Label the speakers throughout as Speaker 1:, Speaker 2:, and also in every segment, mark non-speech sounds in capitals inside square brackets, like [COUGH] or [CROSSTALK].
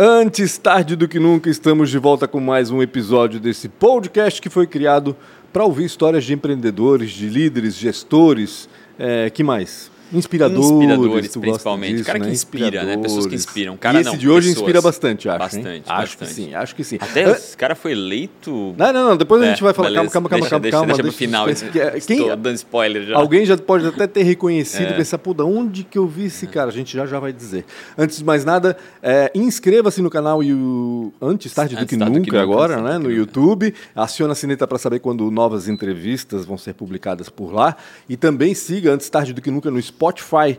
Speaker 1: Antes tarde do que nunca, estamos de volta com mais um episódio desse podcast que foi criado para ouvir histórias de empreendedores, de líderes, gestores, é, que mais? Inspiradores,
Speaker 2: Inspiradores, principalmente. Disso, cara que né? inspira, né? Pessoas que inspiram. Cara,
Speaker 1: e esse
Speaker 2: não,
Speaker 1: de hoje
Speaker 2: pessoas.
Speaker 1: inspira bastante, acho.
Speaker 2: Bastante,
Speaker 1: hein? Acho
Speaker 2: bastante.
Speaker 1: que sim, acho que sim.
Speaker 2: Até
Speaker 1: Ah,
Speaker 2: esse cara foi eleito.
Speaker 1: Não, não, não. Depois a
Speaker 2: É,
Speaker 1: gente vai falar.
Speaker 2: beleza.
Speaker 1: Calma, calma,
Speaker 2: deixa,
Speaker 1: calma,
Speaker 2: deixa,
Speaker 1: calma.
Speaker 2: Deixa pro
Speaker 1: deixa-
Speaker 2: final.
Speaker 1: deixa- Quem,
Speaker 2: Estou dando spoiler já.
Speaker 1: Alguém já pode até ter reconhecido [LAUGHS]
Speaker 2: É.
Speaker 1: e pensar, pô, da onde que eu vi esse cara? A gente já já vai dizer. Antes de mais nada, é, inscreva-se no canal e o Antes Tarde do
Speaker 2: Antes
Speaker 1: que
Speaker 2: Tarde do
Speaker 1: Nunca
Speaker 2: que Nunca,
Speaker 1: agora, né? No. YouTube. Aciona a sineta para saber quando novas entrevistas vão ser publicadas por lá. E também siga Antes Tarde do que Nunca no Spotify Spotify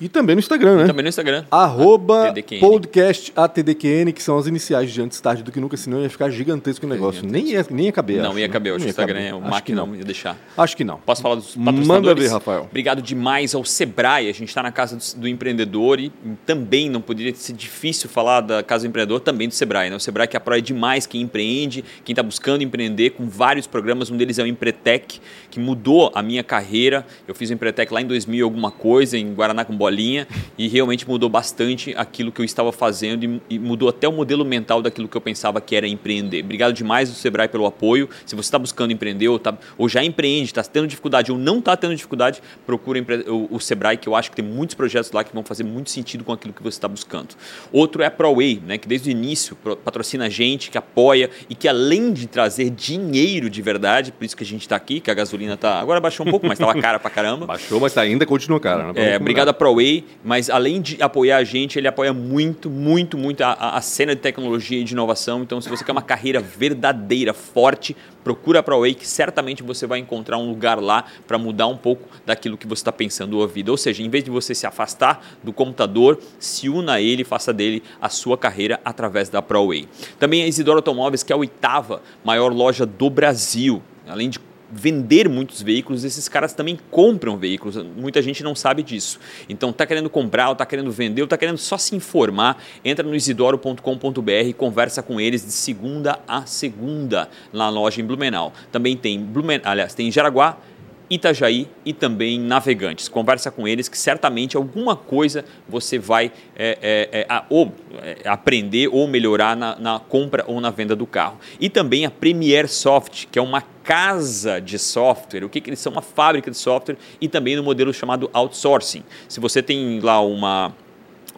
Speaker 1: e também no Instagram, né?
Speaker 2: Também no Instagram.
Speaker 1: Arroba
Speaker 2: TDQN.
Speaker 1: podcast ATDQN, que são as iniciais de antes tarde do que nunca, senão ia ficar gigantesco o negócio. Nem ia, nem ia caber.
Speaker 2: Não
Speaker 1: acho,
Speaker 2: ia
Speaker 1: né?
Speaker 2: caber. Acho que o Instagram é o
Speaker 1: Acho
Speaker 2: Mac não.
Speaker 1: não.
Speaker 2: ia deixar.
Speaker 1: Acho que não.
Speaker 2: Posso falar dos
Speaker 1: Manda
Speaker 2: patrocinadores?
Speaker 1: ver, Rafael.
Speaker 2: Obrigado demais ao Sebrae. A gente está na Casa do, do Empreendedor e também não poderia ser difícil falar da Casa do Empreendedor, também do Sebrae. Né? O Sebrae que apoia demais quem empreende, quem está buscando empreender, com vários programas. Um deles é o Empretec, que mudou a minha carreira. Eu fiz o Empretec lá em 2000 e alguma coisa, em Guaraná com Bolinha, e realmente mudou bastante aquilo que eu estava fazendo e, mudou até o modelo mental daquilo que eu pensava que era empreender. Obrigado demais do Sebrae pelo apoio. Se você está buscando empreender ou, tá, ou já empreende, está tendo dificuldade ou não está tendo dificuldade, procura empre- o, o Sebrae, que eu acho que tem muitos projetos lá que vão fazer muito sentido com aquilo que você está buscando. Outro é a ProWay, né, que desde o início patrocina a gente, que apoia e que além de trazer dinheiro de verdade, por isso que a gente está aqui, que a gasolina tá agora baixou um pouco, mas estava cara pra caramba. [LAUGHS]
Speaker 1: Baixou, mas ainda continua cara. Né?
Speaker 2: É, obrigado a ProWay, mas além de apoiar a gente, ele apoia muito, muito, muito a, a- cena de tecnologia e de inovação. Então, se você quer uma carreira verdadeira, forte, procura a ProWay, que certamente você vai encontrar um lugar lá para mudar um pouco daquilo que você está pensando a vida. Ou seja, em vez de você se afastar do computador, se una a ele faça dele a sua carreira através da ProWay. Também a Isidoro Automóveis, que é a oitava maior loja do Brasil. Além de vender muitos veículos, esses caras também compram veículos. Muita gente não sabe disso. Então, tá querendo comprar, ou tá querendo vender, ou tá querendo só se informar, entra no isidoro.com.br e conversa com eles de segunda a segunda na loja em Blumenau. Também tem Blumen, aliás, tem em Jaraguá, Itajaí e também Navegantes. Conversa com eles que certamente alguma coisa você vai é, é, é, a- ou é, aprender ou melhorar na, na compra ou na venda do carro. E também a Premier Soft, que é uma casa de software. O que, que eles são? Uma fábrica de software e também no modelo chamado outsourcing. Se você tem lá uma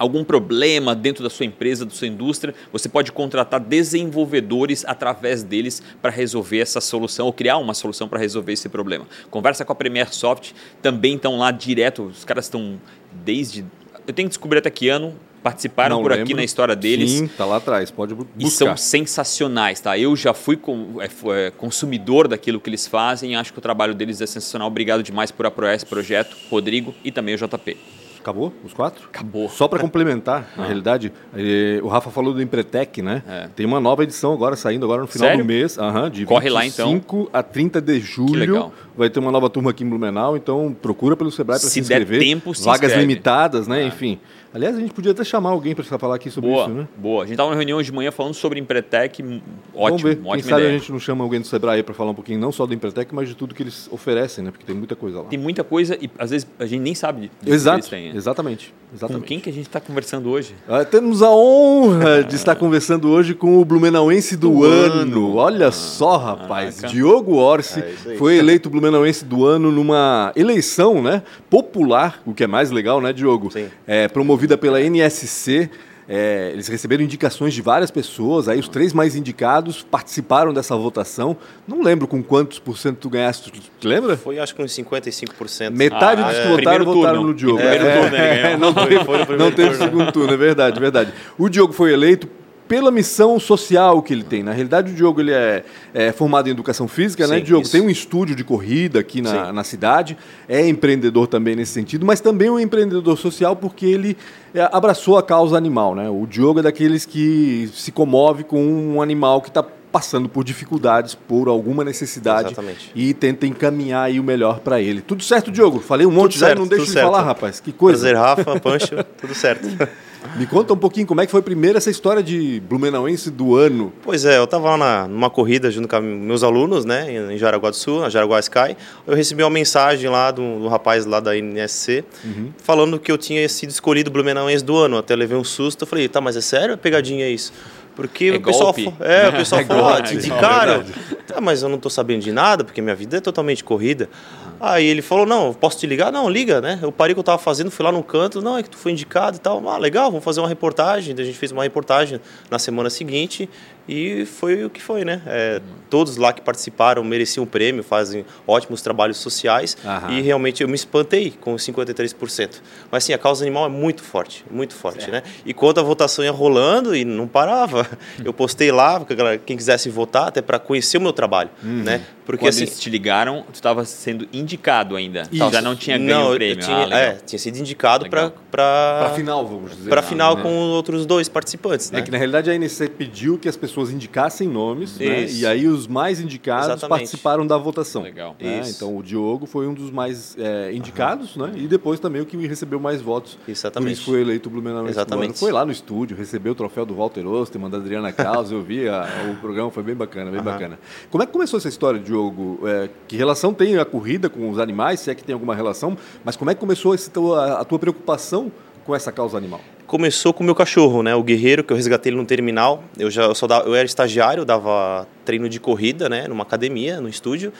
Speaker 2: algum problema dentro da sua empresa, da sua indústria, você pode contratar desenvolvedores através deles para resolver essa solução ou criar uma solução para resolver esse problema. Conversa com a Premier Soft, também estão lá direto, os caras estão desde eu tenho que descobrir até que ano participaram
Speaker 1: Não
Speaker 2: por aqui
Speaker 1: lembro.
Speaker 2: na história deles.
Speaker 1: Sim, tá lá atrás, pode bu-
Speaker 2: E são
Speaker 1: buscar.
Speaker 2: sensacionais, tá? Eu já fui com- é, é, consumidor daquilo que eles fazem, acho que o trabalho deles é sensacional. Obrigado demais por apoiar esse projeto, Rodrigo e também o JP.
Speaker 1: Acabou os quatro?
Speaker 2: Acabou.
Speaker 1: Só para complementar, na realidade, eh, o Rafa falou do Empretec, né?
Speaker 2: É.
Speaker 1: Tem uma nova edição agora saindo agora no final
Speaker 2: Sério?
Speaker 1: do mês, aham, de
Speaker 2: Corre lá, então.
Speaker 1: 25 a 30 de julho.
Speaker 2: legal.
Speaker 1: Vai ter uma nova turma aqui em Blumenau, então procura pelo Sebrae para se,
Speaker 2: Se der
Speaker 1: inscrever.
Speaker 2: tempo, se
Speaker 1: Vagas
Speaker 2: inscreve.
Speaker 1: limitadas, né?
Speaker 2: Ah.
Speaker 1: Enfim. Aliás, a gente podia até chamar alguém para falar aqui sobre
Speaker 2: Boa,
Speaker 1: isso, né?
Speaker 2: boa. A gente estava na reunião de manhã falando sobre Empretec, m-
Speaker 1: Vamos
Speaker 2: ótimo,
Speaker 1: ver. Quem
Speaker 2: ótima
Speaker 1: sabe
Speaker 2: ideia.
Speaker 1: a gente não chama alguém do Sebrae para falar um pouquinho não só do Empretec, mas de tudo que eles oferecem, né? Porque tem muita coisa lá.
Speaker 2: Tem muita coisa e às vezes a gente nem sabe disso que eles
Speaker 1: Exato,
Speaker 2: têm. né?
Speaker 1: exatamente,
Speaker 2: Com
Speaker 1: exatamente.
Speaker 2: quem que a gente está conversando hoje?
Speaker 1: Ah, temos a honra de estar [LAUGHS] conversando hoje com o Blumenauense do,
Speaker 2: Do
Speaker 1: ano.
Speaker 2: ano.
Speaker 1: Olha só, rapaz. Diogo Orsi
Speaker 3: É
Speaker 1: foi eleito Blumenauense do ano numa eleição né, popular, o que é mais legal, né, Diogo?
Speaker 3: Sim.
Speaker 1: É, promovida pela NSC. É, eles receberam indicações de várias pessoas, aí os três mais indicados participaram dessa votação. Não lembro com quantos por cento tu ganhaste, tu te lembra?
Speaker 3: Foi acho que uns 55%.
Speaker 1: Metade
Speaker 2: Ah,
Speaker 1: dos
Speaker 2: é.
Speaker 1: que votaram,
Speaker 2: Primeiro
Speaker 1: votaram
Speaker 2: turno.
Speaker 1: no Diogo.
Speaker 2: Primeiro turno ele ganhou. [LAUGHS]
Speaker 1: não
Speaker 3: Foi-
Speaker 1: teve,
Speaker 3: foi no
Speaker 1: não teve
Speaker 3: turno.
Speaker 1: segundo turno, é verdade, verdade. O Diogo foi eleito pela missão social que ele tem. Na realidade, o Diogo ele é, é formado em educação física, né,
Speaker 3: Sim,
Speaker 1: Diogo?
Speaker 3: isso.
Speaker 1: Tem um estúdio de corrida aqui na,
Speaker 3: Sim.
Speaker 1: na cidade, é empreendedor também nesse sentido, mas também um empreendedor social porque ele é, abraçou a causa animal, né? O Diogo é daqueles que se comove com um animal que está passando por dificuldades, por alguma necessidade
Speaker 3: Exatamente.
Speaker 1: e tenta encaminhar aí o melhor para ele. Tudo certo, Diogo? Falei um monte
Speaker 3: Tudo
Speaker 1: já
Speaker 3: certo,
Speaker 1: não deixa
Speaker 3: tudo
Speaker 1: de
Speaker 3: certo.
Speaker 1: falar, rapaz. Que coisa.
Speaker 3: Prazer, Rafa, Pancho, tudo certo. [LAUGHS]
Speaker 1: Me conta um pouquinho como é que foi primeiro essa história de Blumenauense do ano.
Speaker 3: Pois é, eu estava lá na, numa corrida junto com meus alunos, né, em Jaraguá do Sul, na Jaraguá Sky. Eu recebi uma mensagem lá do, do rapaz lá da NSC, falando que eu tinha sido escolhido Blumenauense do ano. Até levei um susto, eu falei, tá, mas é sério? É pegadinha isso? Porque
Speaker 2: É
Speaker 3: o pessoal, é, o [LAUGHS] pessoal
Speaker 1: É
Speaker 3: falou, ah,
Speaker 1: golpe,
Speaker 3: te
Speaker 1: é
Speaker 3: indicaram. Tá, mas eu não tô sabendo de nada, porque minha vida é totalmente corrida. Aí ele falou, não, posso te ligar? Não, liga, né? Eu parei o que eu tava fazendo, fui lá no canto, não, é que tu foi indicado e tal. Ah, legal, vamos fazer uma reportagem. Daí A gente fez uma reportagem na semana seguinte e foi o que foi, né? É, todos lá que participaram mereciam um prêmio, fazem ótimos trabalhos sociais
Speaker 1: Aham.
Speaker 3: e realmente eu me espantei com os 53%. Mas assim, a causa animal é muito forte, muito forte, né? E quando a votação ia rolando e não parava, eu postei lá, quem quisesse votar, até para conhecer o meu trabalho, né? Porque
Speaker 2: Quando
Speaker 3: assim,
Speaker 2: eles te ligaram, tu estava sendo indicado ainda.
Speaker 1: Isso.
Speaker 2: Já não tinha ganho
Speaker 3: não,
Speaker 2: o
Speaker 3: eu
Speaker 2: prêmio.
Speaker 3: tinha,
Speaker 2: ah,
Speaker 3: é, tinha sido indicado para.
Speaker 1: Para
Speaker 3: para
Speaker 1: final, vamos dizer.
Speaker 3: para final
Speaker 1: né?
Speaker 3: com os outros dois participantes, né?
Speaker 1: É que na realidade a NC pediu que as pessoas indicassem nomes, né? E aí os mais indicados
Speaker 3: Exatamente.
Speaker 1: participaram da votação.
Speaker 2: Legal.
Speaker 1: né? Então o Diogo foi um dos mais é, indicados, né? E depois também o que recebeu mais votos. Por
Speaker 3: Exatamente.
Speaker 1: isso foi eleito o Blumenauense
Speaker 3: Exatamente.
Speaker 1: Foi lá no estúdio, recebeu o troféu do Walter Osterman, da Adriana Caos, eu vi, a- o programa foi bem bacana, bem
Speaker 3: Aham.
Speaker 1: bacana. Como é que começou essa história, Diogo? É, que relação tem a corrida com os animais, se é que tem alguma relação, mas como é que começou esse a, a tua preocupação com essa causa animal?
Speaker 3: Começou com o meu cachorro, né? O Guerreiro, que eu resgatei ele no terminal. Eu já eu só dava, eu era estagiário, eu dava treino de corrida, né? Numa academia, no estúdio.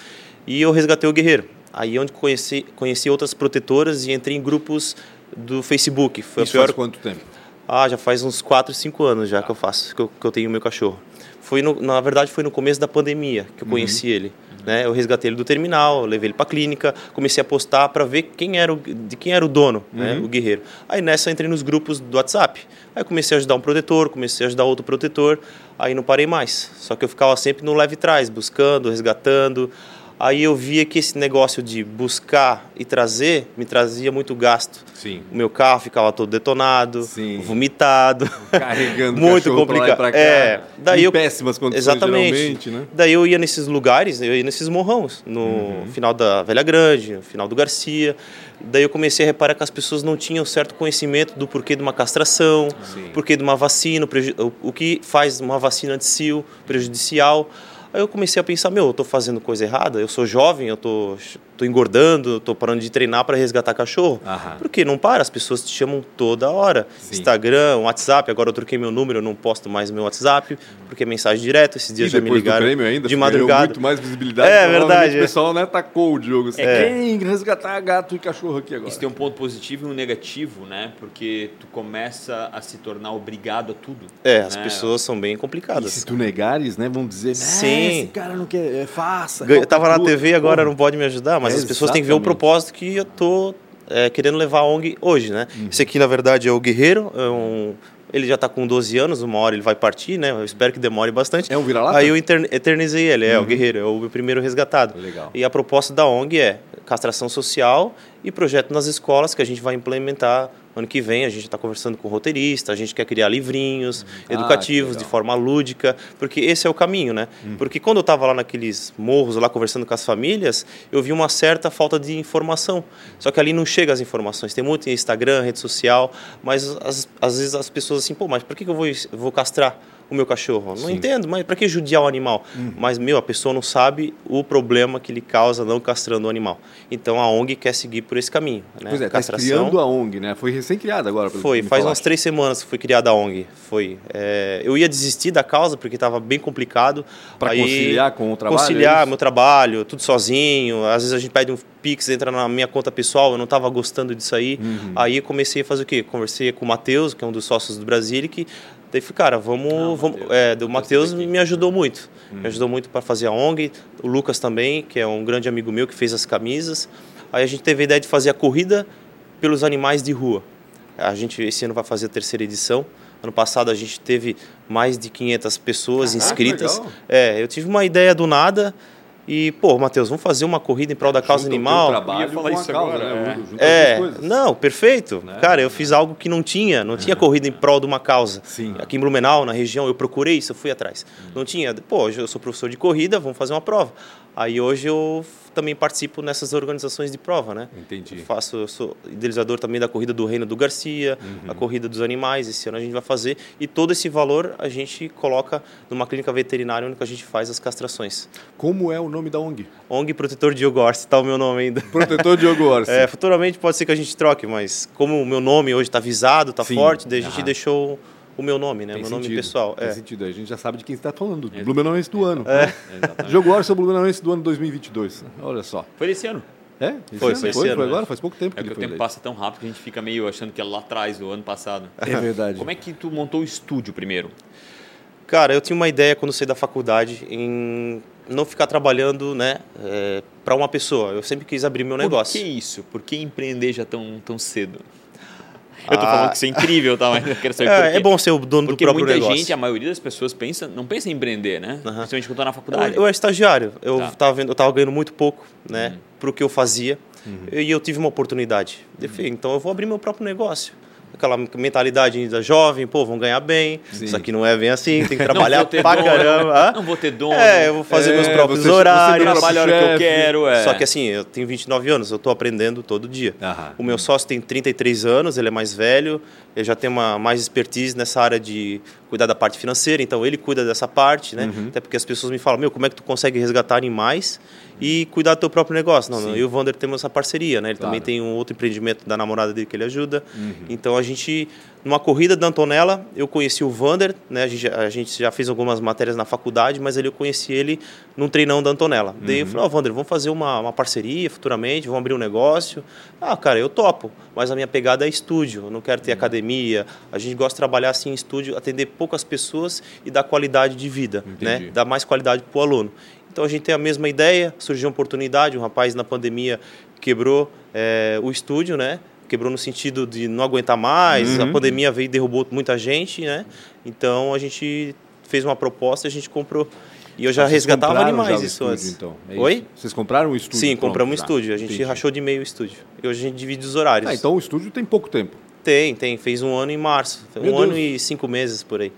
Speaker 3: E eu resgatei o Guerreiro. Aí é onde conheci, conheci outras protetoras e entrei em grupos do Facebook. Foi
Speaker 1: Isso
Speaker 3: a pior
Speaker 1: faz quanto tempo?
Speaker 3: Ah, já faz uns 4, 5 anos já que eu faço, que eu, que eu tenho o meu cachorro. Foi no- na verdade, foi no começo da pandemia que eu conheci ele. Né? Eu resgatei ele do terminal, levei ele para clínica, comecei a postar para ver quem era o, de quem era o dono, né? o guerreiro. Aí nessa entrei nos grupos do WhatsApp. Aí comecei a ajudar um protetor, comecei a ajudar outro protetor, aí não parei mais. Só que eu ficava sempre no leve trás, buscando, resgatando. Aí eu via que esse negócio de buscar e trazer me trazia muito gasto.
Speaker 1: Sim.
Speaker 3: O meu carro ficava todo detonado,
Speaker 1: Sim.
Speaker 3: vomitado.
Speaker 1: Carregando [LAUGHS]
Speaker 3: Muito
Speaker 1: cachorro pra lá e
Speaker 3: complicado.
Speaker 1: pra cá.
Speaker 3: É, daí eu-
Speaker 1: péssimas condições,
Speaker 3: Exatamente.
Speaker 1: né?
Speaker 3: Daí eu ia nesses lugares, eu ia nesses morrões, no
Speaker 1: Uhum.
Speaker 3: final da Velha Grande, no final do Garcia. Daí eu comecei a reparar que as pessoas não tinham certo conhecimento do porquê de uma castração,
Speaker 1: Sim.
Speaker 3: porquê de uma vacina, o que faz uma vacina anti-sil prejudicial. Aí eu comecei a pensar, meu, eu tô fazendo coisa errada, eu sou jovem, eu tô, tô engordando, tô parando de treinar para resgatar cachorro.
Speaker 1: Aham.
Speaker 3: Porque não para, as pessoas te chamam toda hora.
Speaker 1: Sim.
Speaker 3: Instagram, WhatsApp, agora eu troquei meu número, eu não posto mais meu WhatsApp, porque é mensagem direto, esses
Speaker 1: E
Speaker 3: dias já me
Speaker 1: depois do
Speaker 3: ligaram
Speaker 1: prêmio ainda,
Speaker 3: de madrugada.
Speaker 1: muito mais visibilidade.
Speaker 3: É,
Speaker 1: provavelmente
Speaker 3: verdade,
Speaker 1: O
Speaker 3: é.
Speaker 1: pessoal né, tacou o Diogo. Assim,
Speaker 3: É.
Speaker 1: Quem resgatar gato e cachorro aqui agora?
Speaker 2: Isso tem um ponto positivo e um negativo, né? Porque tu começa a se tornar obrigado a tudo.
Speaker 3: É, as
Speaker 2: né?
Speaker 3: pessoas são bem
Speaker 1: E
Speaker 3: complicadas.
Speaker 1: se tu negares, né, vão dizer,
Speaker 3: Sim.
Speaker 1: "É, esse cara não quer, é, faça.
Speaker 3: Eu tava na
Speaker 1: falcatrua".
Speaker 3: TV agora, não pode me ajudar, mas
Speaker 1: É,
Speaker 3: as pessoas têm que ver o propósito que eu tô é, querendo levar a ONG hoje, né?
Speaker 1: Uhum.
Speaker 3: Esse aqui, na verdade, é o Guerreiro, é um- ele já está com 12 anos, uma hora ele vai partir, né? Eu espero que demore bastante.
Speaker 1: É um vira-lata?
Speaker 3: Aí eu eternizei ele, é o Guerreiro, é o meu primeiro resgatado.
Speaker 1: Legal.
Speaker 3: E a proposta da ONG é castração social e projeto nas escolas que a gente vai implementar ano que vem. A gente está conversando com roteirista, a gente quer criar livrinhos
Speaker 1: Ah,
Speaker 3: educativos de forma lúdica, porque esse é o caminho, né? Porque quando eu estava lá naqueles morros, lá conversando com as famílias, eu vi uma certa falta de informação. Só que ali não chega as informações. Tem muito em Instagram, rede social, mas as- às vezes as pessoas assim, pô, mas por que, que eu vou, vou castrar? O meu cachorro. Não
Speaker 1: Sim.
Speaker 3: entendo, mas para que judiar o animal? Mas, meu, a pessoa não sabe o problema que ele causa não castrando o animal. Então a ONG quer seguir por esse caminho. Né?
Speaker 1: Pois é, tá criando a ONG, né? Foi recém-criada agora.
Speaker 3: Foi,
Speaker 1: que
Speaker 3: faz umas três semanas que foi criada a ONG. Foi. É, eu ia desistir da causa porque estava bem complicado. Aí,
Speaker 1: conciliar com o trabalho, é
Speaker 3: Conciliar
Speaker 1: isso?
Speaker 3: meu trabalho, tudo sozinho. Às vezes a gente pede um Pix, entra na minha conta pessoal, eu não estava gostando disso aí.
Speaker 1: Uhum.
Speaker 3: Aí eu comecei a fazer o quê? Conversei com o Matheus, que é um dos sócios do Brasilic. Daí falei, cara, vamos. vamos
Speaker 2: Matheus.
Speaker 3: é, o Matheus me ajudou muito.
Speaker 1: Uhum.
Speaker 3: Me ajudou muito para fazer a ONG. O Lucas também, que é um grande amigo meu que fez as camisas. Aí a gente teve a ideia de fazer a corrida pelos animais de rua. A gente esse ano vai fazer a terceira edição. Ano passado a gente teve mais de 500 pessoas
Speaker 1: Caraca,
Speaker 3: inscritas.
Speaker 1: legal.
Speaker 3: É, eu tive uma ideia do nada E, pô, Matheus, vamos fazer uma corrida em prol da causa
Speaker 1: Junta o teu
Speaker 3: trabalho?
Speaker 2: Eu ia falar isso agora,
Speaker 1: né?
Speaker 2: é.
Speaker 3: É, não, perfeito.
Speaker 1: Né?
Speaker 3: Cara, eu fiz algo que não tinha, não tinha corrida em prol de uma causa.
Speaker 1: Sim.
Speaker 3: Aqui em Blumenau, na região, eu procurei isso, eu fui atrás. Não tinha. Pô, hoje eu sou professor de corrida, vamos fazer uma prova. Aí hoje eu também participo nessas organizações de prova, né?
Speaker 1: Entendi.
Speaker 3: Eu faço, eu sou idealizador também da corrida do Reino do Garcia,
Speaker 1: Uhum.
Speaker 3: a corrida dos animais. Esse ano a gente vai fazer e todo esse valor a gente coloca numa clínica veterinária onde a gente faz as castrações.
Speaker 1: Como é o nome da ONG?
Speaker 3: ONG Protetor Diogo Orsi, tá o meu nome ainda.
Speaker 1: Protetor Diogo [LAUGHS] Orsi.
Speaker 3: É, futuramente pode ser que a gente troque, mas como o meu nome hoje está visado, está forte, daí a gente deixou o meu nome, né?
Speaker 1: Tem
Speaker 3: meu nome
Speaker 1: sentido,
Speaker 3: pessoal.
Speaker 1: Tem
Speaker 3: É.
Speaker 1: sentido. A gente já sabe de quem está falando. Do Blumenauense do ano. Orsi é o Blumenauense do ano 2022. Olha só.
Speaker 2: Foi esse ano.
Speaker 1: É? Esse
Speaker 3: Foi,
Speaker 1: ano?
Speaker 3: foi esse
Speaker 1: foi,
Speaker 3: ano,
Speaker 1: foi
Speaker 3: né?
Speaker 1: agora? Faz pouco tempo que
Speaker 2: É
Speaker 1: ele
Speaker 2: que o
Speaker 1: foi
Speaker 2: tempo
Speaker 1: eleito.
Speaker 2: passa tão rápido que a gente fica meio achando que é lá atrás do ano passado.
Speaker 1: É verdade.
Speaker 2: Como é que tu montou o estúdio primeiro?
Speaker 3: Cara, eu tinha uma ideia quando saí da faculdade em não ficar trabalhando, né, para uma pessoa. Eu sempre quis abrir meu negócio.
Speaker 2: Por que isso? Por que empreender já tão, tão cedo? Eu tô
Speaker 3: Ah.
Speaker 2: falando que isso é incrível, tá? Mas eu quero saber [LAUGHS]
Speaker 3: É, é bom ser o dono
Speaker 2: Porque
Speaker 3: do próprio
Speaker 2: muita
Speaker 3: negócio.
Speaker 2: gente, a maioria das pessoas pensa, não pensa em empreender, né?
Speaker 3: Aham.
Speaker 2: Principalmente quando tá na
Speaker 3: Eu,
Speaker 2: faculdade.
Speaker 3: eu era estagiário, eu
Speaker 2: Tá.
Speaker 3: estava vendo, eu tava ganhando muito pouco, né,
Speaker 2: Uhum.
Speaker 3: pro que eu fazia. E eu tive uma oportunidade. Eu falei, então eu vou abrir meu próprio negócio. Aquela mentalidade ainda jovem, pô, vão ganhar bem.
Speaker 1: Sim.
Speaker 3: Isso aqui não é bem assim, tem que [LAUGHS] trabalhar pra
Speaker 2: dono,
Speaker 3: caramba. Hã?
Speaker 2: Não vou ter dono.
Speaker 3: É, eu vou fazer
Speaker 1: É,
Speaker 3: meus próprios
Speaker 1: você- você
Speaker 3: horários.
Speaker 1: meu
Speaker 2: trabalho a hora que eu quero. É.
Speaker 3: Só que assim, eu tenho 29 anos, eu tô aprendendo todo dia.
Speaker 1: Aham.
Speaker 3: O meu sócio tem 33 anos, ele é mais velho, ele já tem uma mais expertise nessa área de cuidar da parte financeira, então ele cuida dessa parte, né?
Speaker 1: Uhum.
Speaker 3: Até porque as pessoas me falam, meu, como é que tu consegue resgatar animais e cuidar do teu próprio negócio? Não, não, eu e o Vander temos essa parceria, né? Ele
Speaker 1: Claro.
Speaker 3: também tem um outro empreendimento da namorada dele que ele ajuda.
Speaker 1: Uhum.
Speaker 3: Então a gente, numa corrida da Antonella, eu conheci o Vander, né? A gente, já- a gente já fez algumas matérias na faculdade, mas ele, eu conheci ele num treinão da Antonella. Daí eu
Speaker 1: Uhum.
Speaker 3: falei, ó, Vander, vamos fazer uma, uma parceria futuramente, vamos abrir um negócio. Ah, cara, eu topo, mas a minha pegada é estúdio, eu não quero
Speaker 1: Uhum.
Speaker 3: ter academia. A gente gosta de trabalhar assim em estúdio, atender poucas pessoas e dar qualidade de vida,
Speaker 1: Entendi.
Speaker 3: né? Dar mais qualidade para o aluno. Então a gente tem a mesma ideia, surgiu uma oportunidade, um rapaz na pandemia quebrou eh, o estúdio, né? Quebrou no sentido de não aguentar mais,
Speaker 1: Uhum.
Speaker 3: a pandemia veio e derrubou muita gente, né? Então a gente fez uma proposta e a gente comprou. E eu já
Speaker 1: Vocês
Speaker 3: resgatava
Speaker 1: já
Speaker 3: animais
Speaker 1: o
Speaker 3: isso
Speaker 1: estúdio,
Speaker 3: antes.
Speaker 1: Então. É
Speaker 3: Oi?
Speaker 1: isso? Vocês compraram o estúdio?
Speaker 3: Sim,
Speaker 1: pronto
Speaker 3: compramos um
Speaker 1: já.
Speaker 3: estúdio. A gente
Speaker 1: Entendi.
Speaker 3: rachou de meio o estúdio. E hoje a gente divide os horários.
Speaker 1: Ah, então o estúdio tem pouco tempo.
Speaker 3: Tem, tem. Fez um ano em março.
Speaker 1: Meu
Speaker 3: um ano
Speaker 1: Deus.
Speaker 3: e cinco meses por aí.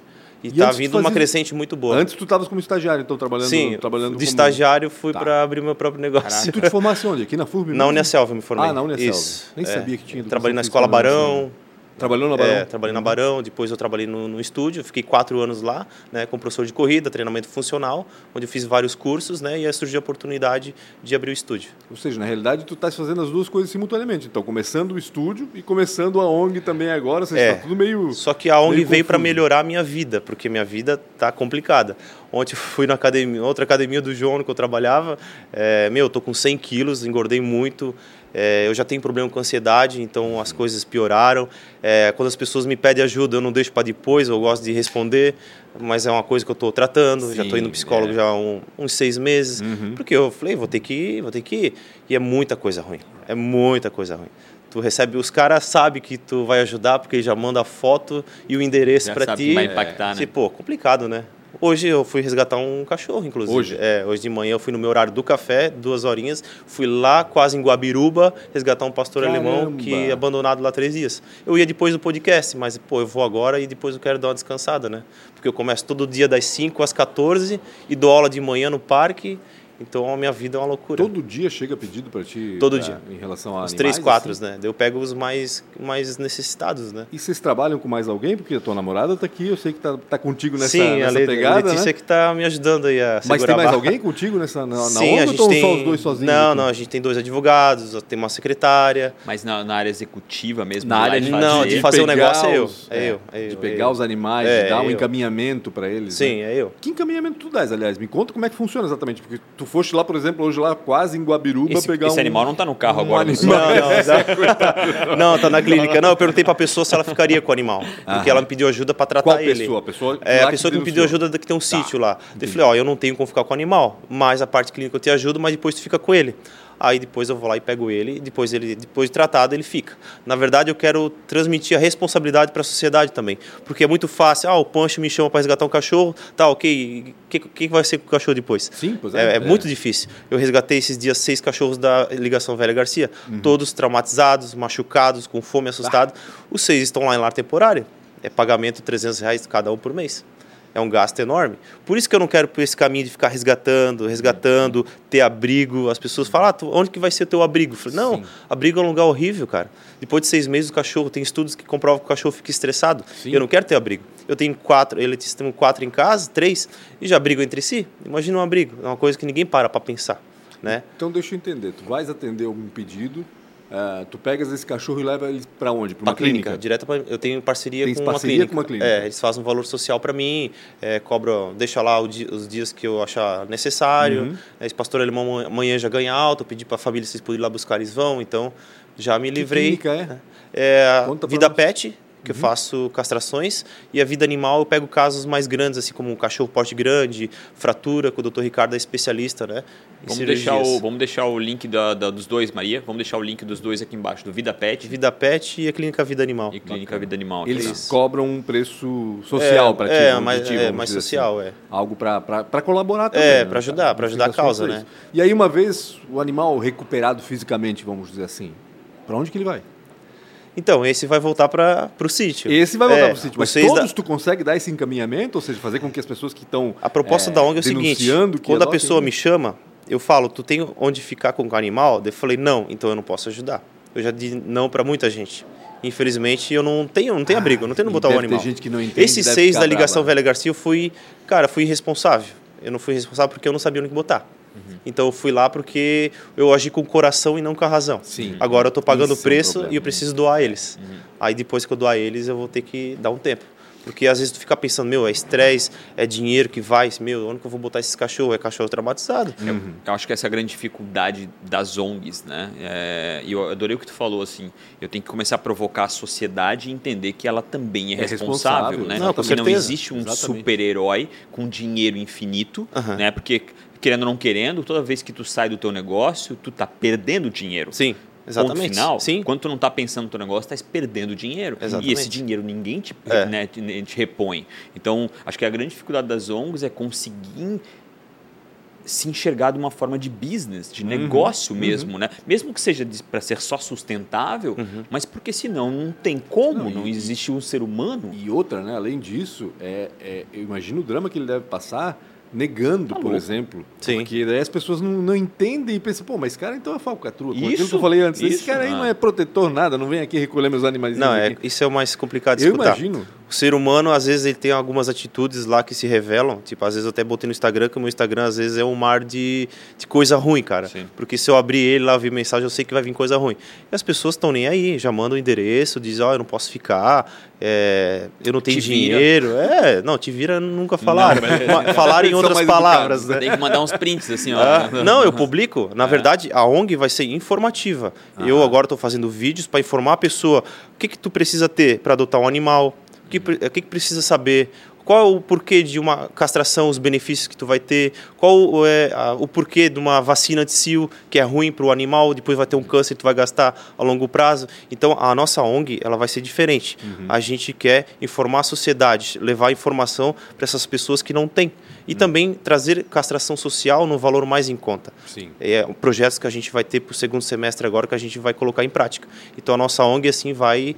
Speaker 3: E,
Speaker 1: E
Speaker 3: tá vindo uma
Speaker 1: fazia-
Speaker 3: crescente muito boa.
Speaker 1: Antes tu estavas como estagiário, então trabalhando,
Speaker 3: Sim,
Speaker 1: trabalhando
Speaker 3: de
Speaker 1: como-
Speaker 3: estagiário fui
Speaker 1: Tá.
Speaker 3: para abrir meu próprio negócio.
Speaker 1: E tu te formasse onde? Aqui na [LAUGHS] FURB?
Speaker 3: Na
Speaker 1: mesmo?
Speaker 3: Unicelv eu me formei.
Speaker 1: Ah, na Unicelv.
Speaker 3: Isso.
Speaker 1: Nem
Speaker 3: é.
Speaker 1: sabia que tinha
Speaker 3: Trabalhei na Escola Barão.
Speaker 1: Trabalhou na Barão?
Speaker 3: É, trabalhei na Barão, depois eu trabalhei no, no estúdio, fiquei quatro anos lá, né, como professor de corrida, treinamento funcional, onde eu fiz vários cursos, né, e aí surgiu a oportunidade de abrir o estúdio.
Speaker 1: Ou seja, na realidade tu estás fazendo as duas coisas simultaneamente. Então, começando o estúdio e começando a ONG também agora. Seja,
Speaker 3: É.
Speaker 1: tá tudo meio...
Speaker 3: Só que a ONG veio para melhorar a minha vida, porque minha vida tá complicada. Ontem eu fui na academia, outra academia do João que eu trabalhava, é, meu, eu tô com 100 quilos, engordei muito, é, eu já tenho problema com ansiedade, então as coisas pioraram. É, quando as pessoas me pedem ajuda, eu não deixo para depois, eu gosto de responder, mas é uma coisa que eu estou tratando, já estou
Speaker 1: Sim,
Speaker 3: indo no psicólogo
Speaker 1: é.
Speaker 3: já há um- uns seis meses,
Speaker 1: Uhum.
Speaker 3: porque eu falei, vou ter que ir, vou ter que ir, e é muita coisa ruim, é muita coisa ruim. Tu recebe, os caras sabem que tu vai ajudar, porque já manda a foto e o endereço para ti.
Speaker 2: que vai impactar, né?
Speaker 3: Tipo, pô, complicado, né? Hoje eu fui resgatar um cachorro, inclusive.
Speaker 1: Hoje?
Speaker 3: É, hoje de manhã eu fui no meu horário do café, duas horinhas. Fui lá, quase em Guabiruba, resgatar um pastor alemão
Speaker 1: Caramba!
Speaker 3: que abandonado lá três dias. Eu ia depois do podcast, mas, pô, eu vou agora e depois eu quero dar uma descansada, né? Porque eu começo todo dia das 5 às 14 e dou aula de manhã no parque. Então a minha vida é uma loucura.
Speaker 1: Todo dia chega pedido para ti?
Speaker 3: Todo
Speaker 1: pra-
Speaker 3: dia.
Speaker 1: Em relação a
Speaker 3: Os
Speaker 1: animais,
Speaker 3: três, quatro,
Speaker 1: assim?
Speaker 3: né? Daí Eu pego os mais, mais necessitados, né?
Speaker 1: E vocês trabalham com mais alguém? Porque a tua namorada tá aqui, eu sei que tá, tá contigo nessa,
Speaker 3: Sim,
Speaker 1: nessa
Speaker 3: a Le-
Speaker 1: pegada,
Speaker 3: Letícia
Speaker 1: né?
Speaker 3: que tá me ajudando aí a
Speaker 1: Mas tem
Speaker 3: a
Speaker 1: mais
Speaker 3: barra.
Speaker 1: alguém contigo nessa, na, na
Speaker 3: Sim,
Speaker 1: onda
Speaker 3: a
Speaker 1: ou
Speaker 3: gente
Speaker 1: estão
Speaker 3: tem...
Speaker 1: só os dois sozinhos?
Speaker 3: Não,
Speaker 1: aqui?
Speaker 3: não, a gente tem dois advogados, tem uma secretária.
Speaker 2: Mas na, na área executiva mesmo?
Speaker 1: Na
Speaker 2: de
Speaker 1: área
Speaker 2: de
Speaker 1: de,
Speaker 2: fazer?
Speaker 3: Não, de fazer o negócio é eu.
Speaker 1: os-
Speaker 3: É eu, é
Speaker 1: de
Speaker 3: eu,
Speaker 1: pegar
Speaker 3: é
Speaker 1: os animais,
Speaker 3: É,
Speaker 1: de dar um
Speaker 3: eu.
Speaker 1: encaminhamento para eles.
Speaker 3: Sim,
Speaker 1: né?
Speaker 3: é eu.
Speaker 1: Que encaminhamento tu dás, aliás? Me conta como é que funciona exatamente. Porque tu foste lá, por exemplo, hoje lá quase em Guabiruba
Speaker 2: Esse,
Speaker 1: pegar
Speaker 2: esse
Speaker 1: um...
Speaker 2: animal não tá no carro agora. não.
Speaker 3: Não, [LAUGHS] não, não, não, tá na clínica. Não, eu perguntei pra pessoa se ela ficaria com o animal. Porque ela me pediu ajuda pra tratar
Speaker 1: Qual
Speaker 3: ele.
Speaker 1: pessoa? A pessoa,
Speaker 3: É, a pessoa que me pediu ajuda que tem um sítio lá. Eu falei, ó, eu não tenho como ficar com o animal, mas a parte clínica eu te ajudo, mas depois tu fica com ele. Aí depois eu vou lá e pego ele, depois ele depois de tratado ele fica. Na verdade, eu quero transmitir a responsabilidade para a sociedade também, porque é muito fácil, ah, o Pancho me chama para resgatar um cachorro, tá, OK, o que, que vai ser com o cachorro depois?
Speaker 1: Sim, pois
Speaker 3: é. É, é muito difícil. Eu resgatei esses dias seis cachorros da ligação Velha Garcia, uhum. todos traumatizados, machucados, com fome, assustados. Ah. Os seis estão lá em lar temporário. É pagamento 300 reais cada um por mês é um gasto enorme. Por isso que eu não quero por esse caminho de ficar resgatando, resgatando, ter abrigo. As pessoas falam, ah, onde que vai ser o teu abrigo? Eu falei, não, Sim. abrigo é um lugar horrível, cara. Depois de seis meses o cachorro, tem estudos que comprovam que o cachorro fica estressado. Sim. Eu não quero ter abrigo. Eu tenho quatro, eles têm quatro em casa, três, e já brigam entre si. Imagina um abrigo, é uma coisa que ninguém para para pensar. Né?
Speaker 1: Então deixa eu entender, tu vais atender algum pedido, Uh, tu pegas esse cachorro e leva ele para onde? Para uma clínica? clínica?
Speaker 3: Direto pra, eu tenho parceria,
Speaker 1: Tens
Speaker 3: com,
Speaker 1: parceria
Speaker 3: uma clínica.
Speaker 1: com uma clínica.
Speaker 3: É, eles fazem um valor social para mim, é, cobram, deixa lá os dias que eu achar necessário. Uhum. É, esse pastor alemão amanhã já ganha alta, eu pedi para a família se eles puderem ir lá buscar, eles vão. Então, já me
Speaker 1: que
Speaker 3: livrei.
Speaker 1: clínica
Speaker 3: é? é Vida Pet, que uhum. eu faço castrações, e a vida animal eu pego casos mais grandes, assim como um cachorro porte grande, fratura, que o Dr. Ricardo é especialista, né?
Speaker 2: Vamos deixar, o, vamos deixar o link da, da, dos dois, Maria. Vamos deixar o link dos dois aqui embaixo, do Vida Pet.
Speaker 3: Vida Pet e a Clínica Vida Animal.
Speaker 2: E Clínica Vida Animal.
Speaker 1: Eles cobram um preço social
Speaker 3: é,
Speaker 1: para ti.
Speaker 3: É, mais, é, mais social, assim. é.
Speaker 1: Algo para colaborar também.
Speaker 3: É, né? para ajudar, para ajudar a causa, né?
Speaker 1: E aí, uma vez o animal recuperado fisicamente, vamos dizer assim, para onde que ele vai?
Speaker 3: Então, esse vai voltar para o sítio.
Speaker 1: Esse vai voltar é, para o sítio. Mas todos da... tu consegue dar esse encaminhamento? Ou seja, fazer com que as pessoas que estão
Speaker 3: A proposta é, da ONG é o seguinte, quando a pessoa me chama, eu falo, tu tem onde ficar com o animal? Eu falei, não, então eu não posso ajudar. Eu já disse não para muita gente. Infelizmente, eu não tenho, não tenho ah, abrigo, não tenho onde botar o animal.
Speaker 1: Ter gente que não entende,
Speaker 3: Esses seis da ligação Velha Garcia, eu fui, cara, fui irresponsável. Eu não fui responsável porque eu não sabia onde botar. Uhum. Então eu fui lá porque eu agi com o coração e não com a razão.
Speaker 1: Sim.
Speaker 3: Agora eu estou pagando o preço é um e eu preciso doar eles. Uhum. Aí depois que eu doar eles, eu vou ter que dar um tempo. Porque às vezes tu fica pensando, meu, é estresse, é dinheiro que vai, meu, onde que eu vou botar esses cachorros? É cachorro traumatizado.
Speaker 2: Uhum. Eu, eu, acho que essa é a grande dificuldade das ONGs, né? É, e eu adorei o que tu falou, assim, eu tenho que começar a provocar a sociedade e entender que ela também é, é responsável, responsável, né?
Speaker 3: Não, com certeza.
Speaker 2: não existe um super-herói com dinheiro infinito, uhum. né? Porque querendo ou não querendo, toda vez que tu sai do teu negócio, tu tá perdendo dinheiro.
Speaker 3: Sim. Exatamente.
Speaker 2: Ponto final,
Speaker 3: Sim.
Speaker 2: quando tu não está pensando no teu negócio, está perdendo dinheiro.
Speaker 3: Exatamente.
Speaker 2: E esse dinheiro ninguém te, é. né, te, te, repõe. Então, acho que a grande dificuldade das ONGs é conseguir se enxergar de uma forma de business, de uhum. negócio mesmo, uhum. né? Mesmo que seja para ser só sustentável, uhum. mas porque senão não tem como, não, e, não existe um ser humano.
Speaker 1: E outra, né? Além disso, é, é, eu imagino o drama que ele deve passar negando, tá por exemplo.
Speaker 3: Sim.
Speaker 1: Porque daí as pessoas não, não entendem e pensam, pô, mas esse cara então é falcatrua. Como
Speaker 2: isso,
Speaker 1: aquilo que eu falei antes.
Speaker 2: Isso,
Speaker 1: esse cara aí ah. não é protetor, nada, não vem aqui recolher meus animais.
Speaker 3: Não, é, isso é o mais complicado de
Speaker 1: eu
Speaker 3: escutar.
Speaker 1: imagino.
Speaker 3: O ser humano, às vezes, ele tem algumas atitudes lá que se revelam. Tipo, às vezes eu até botei no Instagram que o meu Instagram, às vezes, é um mar de, de coisa ruim, cara.
Speaker 2: Sim.
Speaker 3: Porque se eu abrir ele lá, ver mensagem, eu sei que vai vir coisa ruim. E as pessoas estão nem aí, já mandam o endereço, dizem, ó, oh, eu não posso ficar, é, eu não tenho te dinheiro. Vira. É, não, te vira nunca falaram. Não, falaram em outras palavras, né?
Speaker 2: Tem que mandar uns prints, assim, ó.
Speaker 3: Ah, não, eu publico. Na é. verdade, a ONG vai ser informativa. Eu agora estou fazendo vídeos para informar a pessoa o que, que tu precisa ter para adotar um animal, que, o que, que precisa saber? Qual o porquê de uma castração, os benefícios que tu vai ter? Qual é a, o porquê de uma vacina de cio que é ruim para o animal, depois vai ter um câncer que tu vai gastar a longo prazo? Então, a nossa ONG ela vai ser diferente. Uhum. A gente quer informar a sociedade, levar informação para essas pessoas que não têm. E uhum. também trazer castração social no valor mais em conta.
Speaker 1: Sim.
Speaker 3: É projetos que a gente vai ter para o segundo semestre agora que a gente vai colocar em prática. Então, a nossa ONG assim vai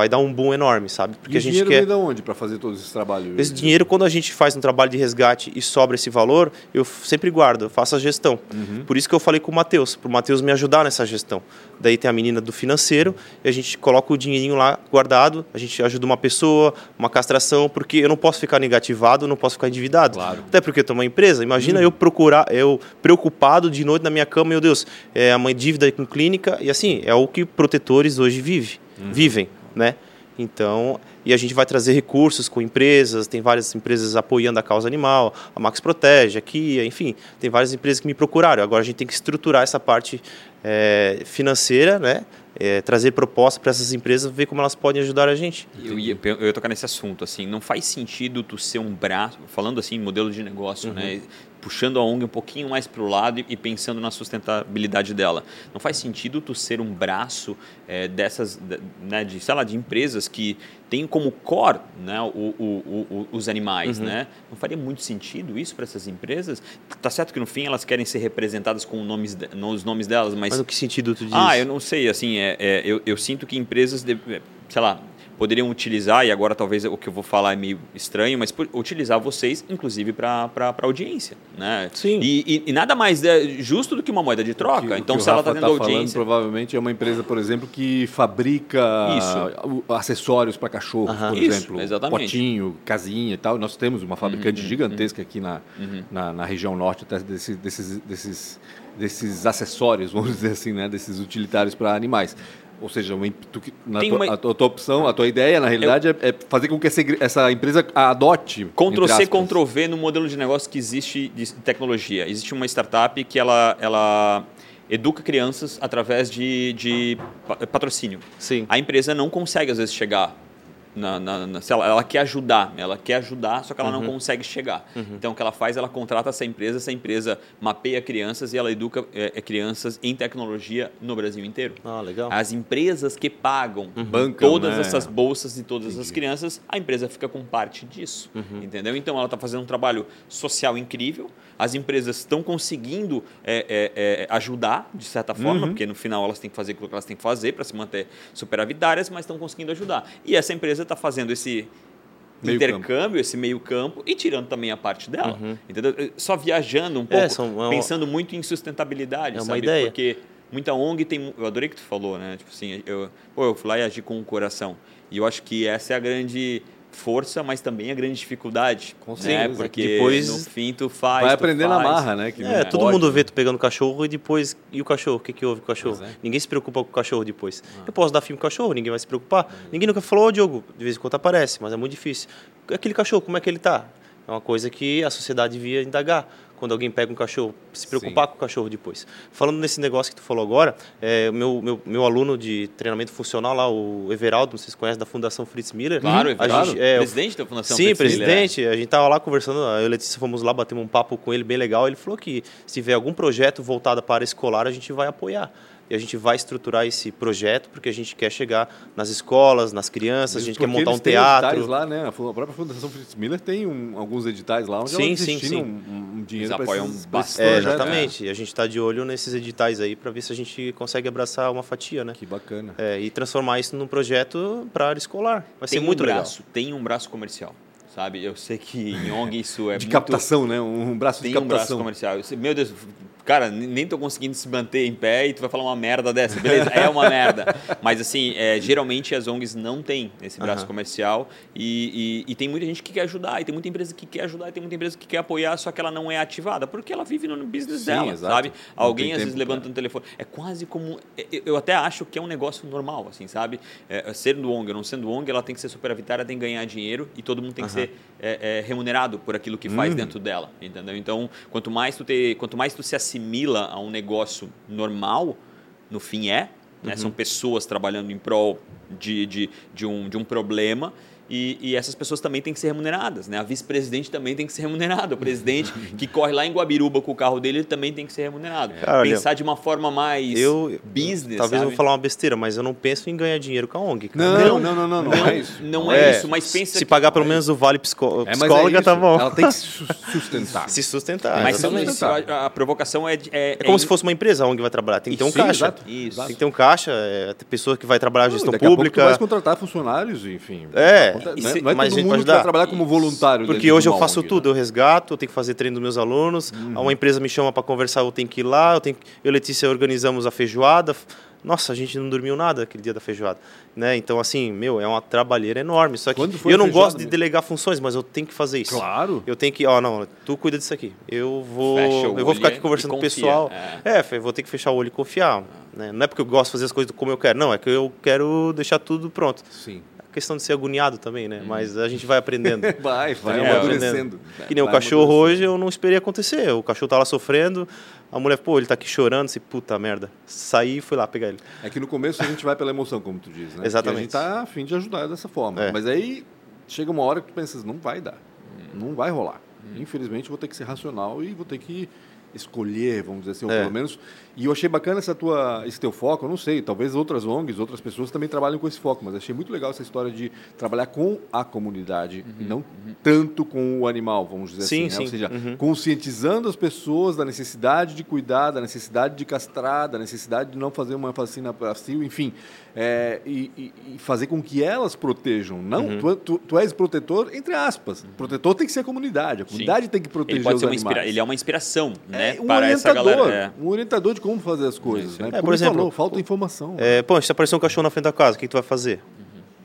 Speaker 3: vai dar um boom enorme, sabe?
Speaker 1: Porque e a gente dinheiro quer. Vem onde para fazer todos esses trabalhos?
Speaker 3: Esse dinheiro, quando a gente faz um trabalho de resgate e sobra esse valor, eu sempre guardo, eu faço a gestão. Uhum. Por isso que eu falei com o Matheus, para o Matheus me ajudar nessa gestão. Daí tem a menina do financeiro e a gente coloca o dinheirinho lá guardado, a gente ajuda uma pessoa, uma castração, porque eu não posso ficar negativado, não posso ficar endividado.
Speaker 1: Claro.
Speaker 3: Até porque eu tenho uma empresa. Imagina uhum. eu procurar, eu preocupado de noite na minha cama, meu Deus, é uma dívida com clínica e assim é o que protetores hoje vive, uhum. vivem, né? Então, e a gente vai trazer recursos com empresas, tem várias empresas apoiando a causa animal, a Max Protege, aqui, enfim, tem várias empresas que me procuraram. Agora a gente tem que estruturar essa parte é, financeira, né? é, trazer propostas para essas empresas, ver como elas podem ajudar a gente.
Speaker 2: Eu ia, eu ia tocar nesse assunto, assim, não faz sentido tu ser um braço, falando assim, modelo de negócio, uhum. né? Puxando a ONG um pouquinho mais para o lado e, pensando na sustentabilidade dela. Não faz sentido tu ser um braço é, dessas, né, de, sei lá, de empresas que têm como core né, o, o, o, os animais, uhum. né? Não faria muito sentido isso para essas empresas? Tá certo que no fim elas querem ser representadas com nomes, os nomes delas, mas...
Speaker 3: Mas no que sentido tu diz?
Speaker 2: Ah, eu não sei, assim, é, é eu, eu sinto que empresas, de, sei lá, poderiam utilizar, e agora talvez o que eu vou falar é meio estranho, mas utilizar vocês, inclusive, para a audiência. Né?
Speaker 3: Sim.
Speaker 2: E, e, e, nada mais é justo do que uma moeda de troca.
Speaker 1: Que,
Speaker 2: então, se ela está tendo tá audiência.
Speaker 1: Falando, provavelmente é uma empresa, por exemplo, que fabrica Isso. acessórios para cachorro, por Isso, exemplo.
Speaker 2: Exatamente.
Speaker 1: Potinho, casinha e tal. Nós temos uma fabricante uhum, gigantesca uhum. aqui na, uhum. na, na, região norte desses, desses, desses, desses acessórios, [LAUGHS] vamos dizer assim, né? desses utilitários para animais. Ou seja, uma, tu, na tua, uma... a, tua, a, tua, opção, a tua ideia, na realidade, eu... é, é, fazer com que essa, essa empresa adote.
Speaker 2: Ctrl-C, Ctrl-V no modelo de negócio que existe de tecnologia. Existe uma startup que ela, ela educa crianças através de, de patrocínio.
Speaker 3: Sim.
Speaker 2: A empresa não consegue, às vezes, chegar na, na, na ela, ela, quer ajudar, ela quer ajudar, só que ela uhum. não consegue chegar. Uhum. Então, o que ela faz, ela contrata essa empresa, essa empresa mapeia crianças e ela educa é, é crianças em tecnologia no Brasil inteiro.
Speaker 3: Ah, legal.
Speaker 2: As empresas que pagam uhum. Bancam, todas né? essas bolsas de todas Entendi. as crianças, a empresa fica com parte disso, uhum. entendeu? Então, ela está fazendo um trabalho social incrível, as empresas estão conseguindo é, é, é, ajudar, de certa forma, uhum. porque no final elas têm que fazer o que elas têm que fazer para se manter superavitárias, mas estão conseguindo ajudar. E essa empresa está fazendo esse meio intercâmbio, campo. esse meio campo e tirando também a parte dela. Uhum. Entendeu? Só viajando um é, pouco, são, é pensando muito em sustentabilidade,
Speaker 3: é
Speaker 2: uma sabe?
Speaker 3: Ideia.
Speaker 2: Porque muita ONG tem. Eu adorei que tu falou, né? Tipo assim, eu, pô, eu fui lá e agi com o coração. E eu acho que essa é a grande força, mas também a grande dificuldade. Com né? Porque depois no fim tu faz.
Speaker 1: Vai aprender na marra, né?
Speaker 3: Que é, todo pode, mundo vê tu pegando o cachorro e depois. E o cachorro? O que, que houve com o cachorro? É. Ninguém se preocupa com o cachorro depois. Ah. Eu posso dar filme com o cachorro, ninguém vai se preocupar. Ninguém nunca falou, oh, Diogo, de vez em quando aparece, mas é muito difícil. Aquele cachorro, como é que ele tá? É uma coisa que a sociedade devia indagar quando alguém pega um cachorro, se preocupar Sim. com o cachorro depois. Falando nesse negócio que tu falou agora, é, meu, meu, meu aluno de treinamento funcional lá, o Everaldo, não sei se conhece, da Fundação Fritz Miller.
Speaker 2: Claro, Everaldo,
Speaker 3: é,
Speaker 2: presidente da Fundação
Speaker 3: Sim,
Speaker 2: Fritz
Speaker 3: presidente. Miller. A gente tava lá conversando, eu e Letícia fomos lá, batemos um papo com ele bem legal. Ele falou que se tiver algum projeto voltado para escolar, a gente vai apoiar e a gente vai estruturar esse projeto porque a gente quer chegar nas escolas, nas crianças, Mesmo a gente quer montar um teatro.
Speaker 1: lá, né? A própria Fundação Fritz Miller tem um, alguns editais lá onde
Speaker 3: sim, sim, sim.
Speaker 1: Um, um dinheiro
Speaker 2: Eles apoiam bastante.
Speaker 3: É, exatamente. É. E a gente está de olho nesses editais aí para ver se a gente consegue abraçar uma fatia, né?
Speaker 1: Que bacana.
Speaker 3: É, e transformar isso num projeto para a área escolar. Vai
Speaker 2: tem
Speaker 3: ser muito
Speaker 2: um braço,
Speaker 3: legal.
Speaker 2: Tem um braço comercial sabe? Eu sei que em ONG isso é
Speaker 1: de
Speaker 2: muito...
Speaker 1: captação, né? Um braço
Speaker 2: Tem
Speaker 1: de captação.
Speaker 2: um braço comercial. Meu Deus, cara, nem tô conseguindo se manter em pé e tu vai falar uma merda dessa. Beleza, é uma merda. [LAUGHS] Mas assim, é, geralmente as ONGs não têm esse braço uhum. comercial e, e, e, tem muita gente que quer ajudar, e tem muita empresa que quer ajudar, e tem muita empresa que quer apoiar, só que ela não é ativada, porque ela vive no business Sim, dela, exato. sabe? Não Alguém às vezes levanta um telefone. É quase como. É, eu até acho que é um negócio normal, assim, sabe? É, sendo ONG ou não sendo ONG, ela tem que ser superavitária, tem que ganhar dinheiro e todo mundo tem que ser é, é, remunerado por aquilo que faz uhum. dentro dela, entendeu? Então, quanto mais tu, te, quanto mais tu se assimila a um negócio normal, no fim é, né? uhum. são pessoas trabalhando em prol de, de, de, um, de um problema e, e, essas pessoas também têm que ser remuneradas, né? A vice-presidente também tem que ser remunerada. O presidente [LAUGHS] que corre lá em Guabiruba com o carro dele, ele também tem que ser remunerado. Cara, Pensar de uma forma mais
Speaker 3: eu,
Speaker 2: business,
Speaker 3: Talvez
Speaker 2: sabe?
Speaker 3: eu vou falar uma besteira, mas eu não penso em ganhar dinheiro com a ONG.
Speaker 1: Cara. Não, não, não, não, não, não,
Speaker 2: é isso. Não é, é isso, mas pensa
Speaker 3: Se pagar pelo menos o vale psicó é, psicóloga, é tá bom.
Speaker 1: Ela tem que se sustentar. [LAUGHS]
Speaker 3: se sustentar.
Speaker 2: Mas isso, a, a, provocação é... É,
Speaker 3: é como se fosse uma empresa a ONG vai trabalhar. Tem que ter um caixa.
Speaker 1: Exato. Isso.
Speaker 3: Tem que ter um caixa, é, pessoa que vai trabalhar gestão pública.
Speaker 1: Vai contratar funcionários, enfim.
Speaker 3: É.
Speaker 1: Não é todo mundo para trabalhar como voluntário.
Speaker 3: Porque hoje eu faço ONG, tudo, né? eu resgato, eu tenho que fazer treino dos meus alunos, uhum. uma empresa me chama para conversar, eu tenho que ir lá, eu, tenho, eu e Letícia organizamos a feijoada. Nossa, a gente não dormiu nada aquele dia da feijoada, né? Então assim, meu, é uma trabalheira enorme. Só que eu não gosto de delegar funções, mas eu tenho que fazer isso.
Speaker 1: Claro.
Speaker 3: Eu tenho que, ó, não, tu cuida disso aqui. Eu vou, eu vou ficar aqui conversando com o pessoal. É. é, vou ter que fechar o olho e confiar. Né? Não é porque eu gosto de fazer as coisas como eu quero, não, é que eu quero deixar tudo pronto.
Speaker 1: Sim
Speaker 3: questão de ser agoniado também, né? Hum. Mas a gente vai aprendendo. [LAUGHS]
Speaker 1: vai, vai é, amadurecendo.
Speaker 3: Que nem vai o cachorro hoje eu não esperei acontecer. O cachorro tá lá sofrendo, A mulher, pô, ele tá aqui chorando, assim, puta merda. Saí e fui lá pegar ele.
Speaker 1: É que no começo a gente vai pela emoção, como tu diz, né?
Speaker 3: Exatamente.
Speaker 1: Porque a gente tá afim de ajudar dessa forma.
Speaker 3: É.
Speaker 1: Mas aí chega uma hora que tu pensas, não vai dar. Não vai rolar. Infelizmente vou ter que ser racional e vou ter que escolher, vamos dizer assim, ou
Speaker 3: É.
Speaker 1: pelo menos. E eu achei bacana essa tua, esse teu foco, eu não sei, talvez outras ONGs, outras pessoas também trabalhem com esse foco, mas achei muito legal essa história de trabalhar com a comunidade e não tanto com o animal, vamos dizer
Speaker 3: Sim,
Speaker 1: assim. né? Ou
Speaker 3: sim.
Speaker 1: seja,
Speaker 3: Uhum.
Speaker 1: conscientizando as pessoas da necessidade de cuidar, da necessidade de castrar, da necessidade de não fazer uma vacina para cio, enfim, é, e, e- e fazer com que elas protejam. Não,
Speaker 3: Uhum.
Speaker 1: tu, tu, tu és protetor, entre aspas. Protetor tem que ser a comunidade, a comunidade tem que proteger
Speaker 2: Ele pode
Speaker 1: os
Speaker 2: ser uma
Speaker 1: animais.
Speaker 2: ele é uma inspiração, né?
Speaker 1: É, um
Speaker 2: para essa
Speaker 1: orientador,
Speaker 2: galera. É.
Speaker 1: um orientador de como fazer as coisas, né?
Speaker 3: É,
Speaker 1: Como
Speaker 3: por
Speaker 1: ele
Speaker 3: exemplo,
Speaker 1: falou, falta informação.
Speaker 3: É, pô, se aparecer um cachorro na frente da casa, o que, que tu vai fazer?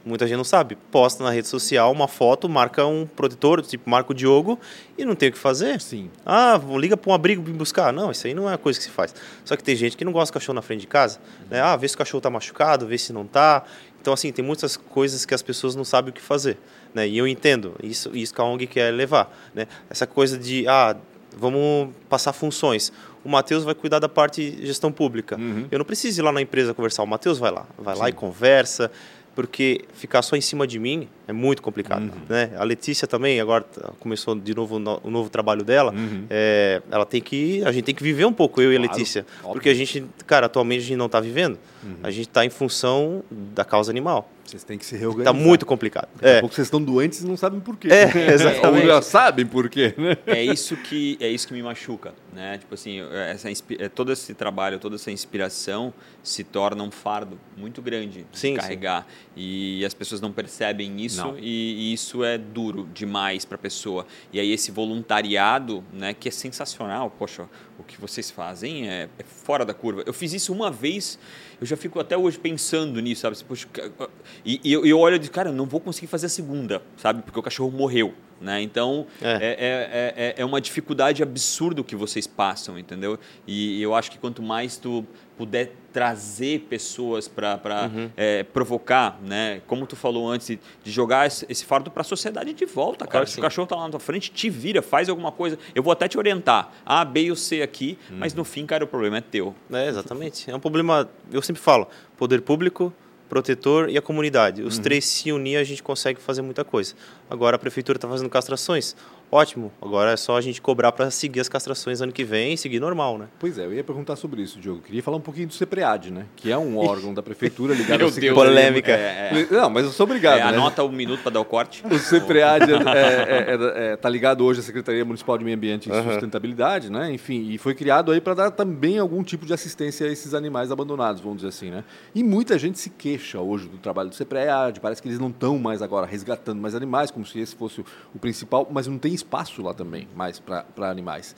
Speaker 3: Muita gente não sabe. Posta na rede social uma foto, marca um protetor, tipo, marca o Diogo, e não tem o que fazer.
Speaker 1: Sim.
Speaker 3: Ah, liga para um abrigo me buscar. Não, isso aí não é a coisa que se faz. Só que tem gente que não gosta de cachorro na frente de casa. Né? Ah, vê se o cachorro está machucado, vê se não está. Então, assim, tem muitas coisas que as pessoas não sabem o que fazer. Né? E eu entendo, isso, isso que a ONG quer levar. Né? Essa coisa de, ah, vamos passar funções. O Matheus vai cuidar da parte de gestão pública.
Speaker 1: Uhum.
Speaker 3: Eu não preciso ir lá na empresa conversar. O Matheus vai lá. Vai lá
Speaker 1: Sim.
Speaker 3: e conversa. Porque ficar só em cima de mim é muito complicado.
Speaker 1: Uhum.
Speaker 3: Né? A Letícia também, agora tá- começou de novo o no- o novo trabalho dela.
Speaker 1: Uhum.
Speaker 3: É, ela tem que. A gente tem que viver um pouco, eu e a
Speaker 1: Claro,
Speaker 3: Letícia.
Speaker 1: óbvio.
Speaker 3: Porque a gente, cara, atualmente a gente não está vivendo.
Speaker 1: Uhum.
Speaker 3: A gente está em função da causa animal.
Speaker 1: Vocês têm que se
Speaker 3: Está
Speaker 1: reorganizar.
Speaker 3: muito complicado.
Speaker 1: Daqui a
Speaker 3: É,
Speaker 1: pouco vocês estão doentes e não sabem por quê.
Speaker 3: É, exatamente. [LAUGHS]
Speaker 1: Ou já sabem por quê, né?
Speaker 2: é isso que é isso que me machuca, né? Tipo assim, essa é, todo esse trabalho, toda essa inspiração se torna um fardo muito grande de
Speaker 3: Sim, sim.
Speaker 2: carregar e as pessoas não percebem isso
Speaker 1: Não.
Speaker 2: e, e isso é duro demais para a pessoa. E aí esse voluntariado, né, que é sensacional, poxa, o que vocês fazem é, é fora da curva. Eu fiz isso uma vez, eu já fico até hoje pensando nisso, sabe? Poxa, ca- e, e eu, eu olho e digo, cara, não vou conseguir fazer a segunda, sabe? Porque o cachorro morreu. Né? Então
Speaker 3: É.
Speaker 2: é, é, é, é uma dificuldade absurda o que vocês passam, entendeu? E eu acho que quanto mais tu puder trazer pessoas para
Speaker 3: Uhum.
Speaker 2: provocar, né? Como tu falou antes, de jogar esse, fardo para a sociedade de volta, cara.
Speaker 3: Claro
Speaker 2: Se o cachorro tá lá na tua frente, te vira, faz alguma coisa. Eu vou até te orientar. A, B e o C aqui, mas no fim, cara, o problema é teu.
Speaker 3: é, exatamente. É um problema, eu sempre falo, poder público, protetor e a comunidade. Os três se unir, a gente consegue fazer muita coisa. Agora a prefeitura está fazendo castrações. Ótimo. Agora é só a gente cobrar para seguir as castrações ano que vem e seguir normal, né?
Speaker 1: Pois é, eu ia perguntar sobre isso, Diogo. Queria falar um pouquinho do CEPREAD, né? Que é um órgão da prefeitura [LAUGHS] ligado
Speaker 2: Meu
Speaker 1: ao
Speaker 2: Deus.
Speaker 3: Polêmica.
Speaker 2: É, é.
Speaker 1: Não, mas eu sou obrigado,
Speaker 2: É,
Speaker 1: né?
Speaker 2: anota um minuto para dar o corte.
Speaker 1: O CEPREAD está é, é, é, [LAUGHS] ligado hoje à Secretaria Municipal de Meio Ambiente e
Speaker 3: Aham.
Speaker 1: Sustentabilidade, né? Enfim, e foi criado aí para dar também algum tipo de assistência a esses animais abandonados, vamos dizer assim, né? E muita gente se queixa hoje do trabalho do CEPREAD, parece que eles não estão mais agora resgatando mais animais, como se esse fosse o principal, mas não tem espaço lá também mais para animais.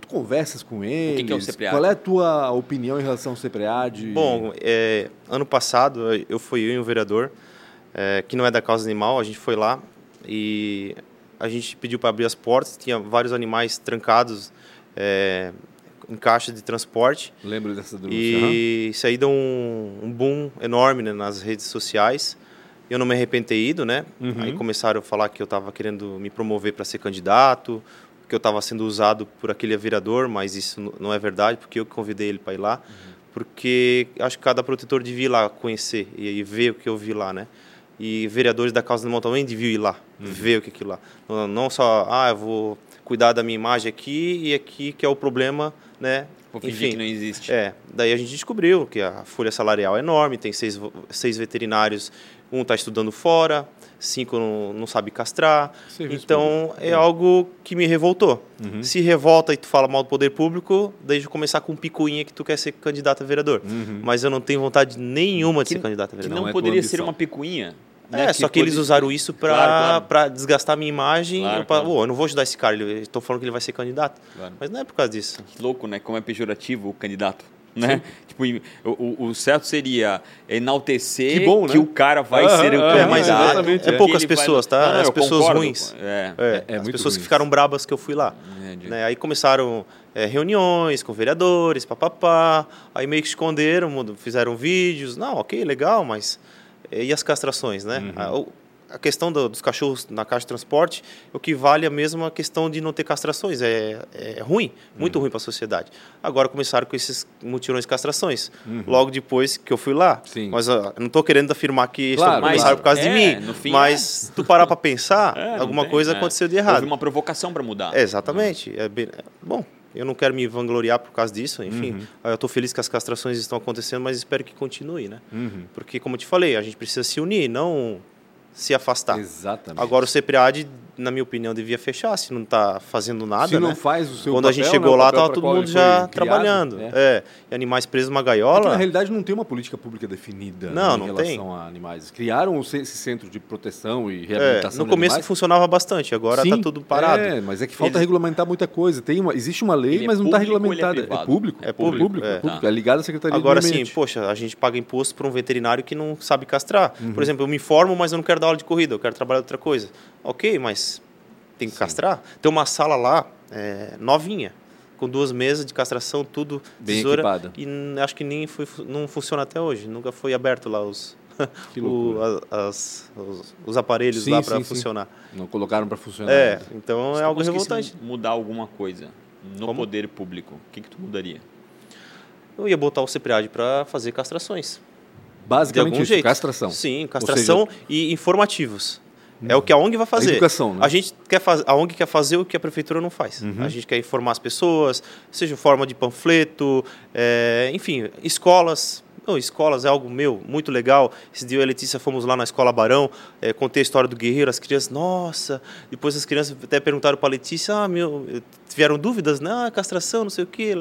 Speaker 1: Tu conversas com eles?
Speaker 2: que é o CEPREAD?
Speaker 1: Qual é a tua opinião em relação ao CEPREAD?
Speaker 3: Bom, é, ano passado eu fui eu e um vereador, é, que não é da causa animal, a gente foi lá e a gente pediu para abrir as portas, tinha vários animais trancados é, em caixa de transporte
Speaker 1: lembro dessa denúncia?
Speaker 3: e isso aí deu um, um boom enorme né, nas redes sociais. Eu não me arrependo de ter ido, né?
Speaker 1: Uhum.
Speaker 3: Aí começaram a falar que eu estava querendo me promover para ser candidato, que eu estava sendo usado por aquele vereador, mas isso não é verdade, porque eu convidei ele para ir lá. Porque acho que cada protetor devia ir lá conhecer e, ver o que eu vi lá, né? E vereadores da causa animal também deviam ir lá, ver o que é aquilo lá. Não, não só, ah, eu vou cuidar da minha imagem aqui e aqui que é o problema, né?
Speaker 2: Vou fingir que não existe.
Speaker 3: É, daí a gente descobriu que a folha salarial é enorme, tem seis, seis veterinários, um está estudando fora, cinco não, não sabe castrar.
Speaker 1: Serviço
Speaker 3: então
Speaker 1: público.
Speaker 3: é, algo que me revoltou.
Speaker 1: Uhum.
Speaker 3: Se revolta e tu fala mal do poder público, daí já começar com picuinha que tu quer ser candidato a vereador.
Speaker 1: Uhum.
Speaker 3: Mas eu não tenho vontade nenhuma de
Speaker 2: Que-
Speaker 3: ser candidato a
Speaker 2: Que
Speaker 3: vereador.
Speaker 2: não,
Speaker 1: Não é
Speaker 2: poderia ser uma picuinha.
Speaker 3: É,
Speaker 2: né?
Speaker 3: só que eles usaram isso para
Speaker 2: Claro, claro.
Speaker 3: desgastar a minha imagem.
Speaker 2: Claro,
Speaker 3: eu,
Speaker 2: claro.
Speaker 3: "Ô, eu não vou ajudar esse cara, estou falando que ele vai ser candidato.
Speaker 2: Claro.
Speaker 3: Mas não é por causa disso.
Speaker 2: Que louco, né? Como é pejorativo o candidato. Né? Tipo, o, o- certo seria enaltecer
Speaker 1: Que bom, né?
Speaker 2: o cara vai ser o
Speaker 1: aham,
Speaker 2: candidato.
Speaker 3: mas
Speaker 1: exatamente,
Speaker 3: é
Speaker 2: que
Speaker 3: poucas
Speaker 2: vai-
Speaker 3: pessoas, tá?
Speaker 2: Não, não,
Speaker 3: As pessoas
Speaker 2: concordo.
Speaker 3: ruins.
Speaker 2: É.
Speaker 3: É,
Speaker 1: É
Speaker 3: as
Speaker 1: muito
Speaker 3: pessoas
Speaker 1: ruim
Speaker 3: que ficaram brabas que eu fui lá.
Speaker 2: É, de-
Speaker 3: Né? Aí começaram é, reuniões com vereadores, papapá. Aí meio que esconderam, fizeram vídeos. Não, ok, legal, mas. E as castrações, né?
Speaker 1: Uhum.
Speaker 3: Ah, a questão do, dos cachorros na caixa de transporte é o que vale a mesma questão de não ter castrações. É, é ruim, muito uhum. ruim para a sociedade. Agora começaram com esses mutirões de castrações. Uhum. Logo depois que eu fui lá. Sim. Mas uh, não estou querendo afirmar que claro, começaram por causa é, de mim. Fim, mas é. tu parar para pensar, [LAUGHS] é, alguma tem, coisa é. aconteceu de errado. Houve
Speaker 2: uma provocação para mudar.
Speaker 3: exatamente. É bem, bom, eu não quero me vangloriar por causa disso, enfim. Uhum. Eu estou feliz que as castrações estão acontecendo, mas espero que continue, né? Uhum. Porque, como eu te falei, a gente precisa se unir, não se afastar.
Speaker 1: Exatamente.
Speaker 3: Agora o CPRAD, na minha opinião, devia fechar, se não está fazendo nada.
Speaker 1: Se
Speaker 3: não
Speaker 1: né? faz o seu
Speaker 3: Quando
Speaker 1: papel,
Speaker 3: a gente chegou
Speaker 1: né,
Speaker 3: lá, estava todo mundo já trabalhando. É. é. E animais presos numa gaiola. Porque,
Speaker 1: na realidade, não tem uma política pública definida
Speaker 3: não,
Speaker 1: em
Speaker 3: não
Speaker 1: relação
Speaker 3: tem.
Speaker 1: a animais. Criaram esse centro de proteção e reabilitação.
Speaker 3: É, no começo funcionava bastante, agora está tudo parado.
Speaker 1: É, mas é que falta Eles... regulamentar muita coisa. Tem uma, existe uma lei, Ele mas é não está regulamentada. É, é, público?
Speaker 3: É público.
Speaker 1: público, é. público. é ligado à Secretaria
Speaker 3: Agora,
Speaker 1: do
Speaker 3: Agora sim, poxa, a gente paga imposto para um veterinário que não sabe castrar. Uhum. Por exemplo, eu me formo, mas eu não quero dar aula de corrida, eu quero trabalhar outra coisa. Ok, mas tem que Sim. castrar. Tem uma sala lá, é, novinha, com duas mesas de castração, tudo
Speaker 1: Bem
Speaker 3: tesoura.
Speaker 1: Equipada.
Speaker 3: E acho que nem foi, não funciona até hoje. Nunca foi aberto lá os, [LAUGHS] o, as, os, os, aparelhos sim, lá para funcionar.
Speaker 1: Não colocaram para funcionar.
Speaker 3: É, então é algo revoltante.
Speaker 2: mudar alguma coisa no Como? poder público, o que, que tu mudaria?
Speaker 3: Eu ia botar o CEPRAD para fazer castrações.
Speaker 1: Basicamente isso,
Speaker 3: jeito.
Speaker 1: castração.
Speaker 3: Sim, castração seja... e informativos. É o que a ONG vai fazer.
Speaker 1: A educação, né?
Speaker 3: A gente quer fazer, a ONG quer fazer o que a prefeitura não faz. Uhum. A gente quer informar as pessoas, seja forma de panfleto, é, enfim, escolas. Não, escolas é algo meu muito legal. Esse dia eu e a Letícia fomos lá na escola Barão, é, contei a história do guerreiro, as crianças, nossa. Depois as crianças até perguntaram para a Letícia, ah, meu, tiveram dúvidas, né? Ah, castração, não sei o quê.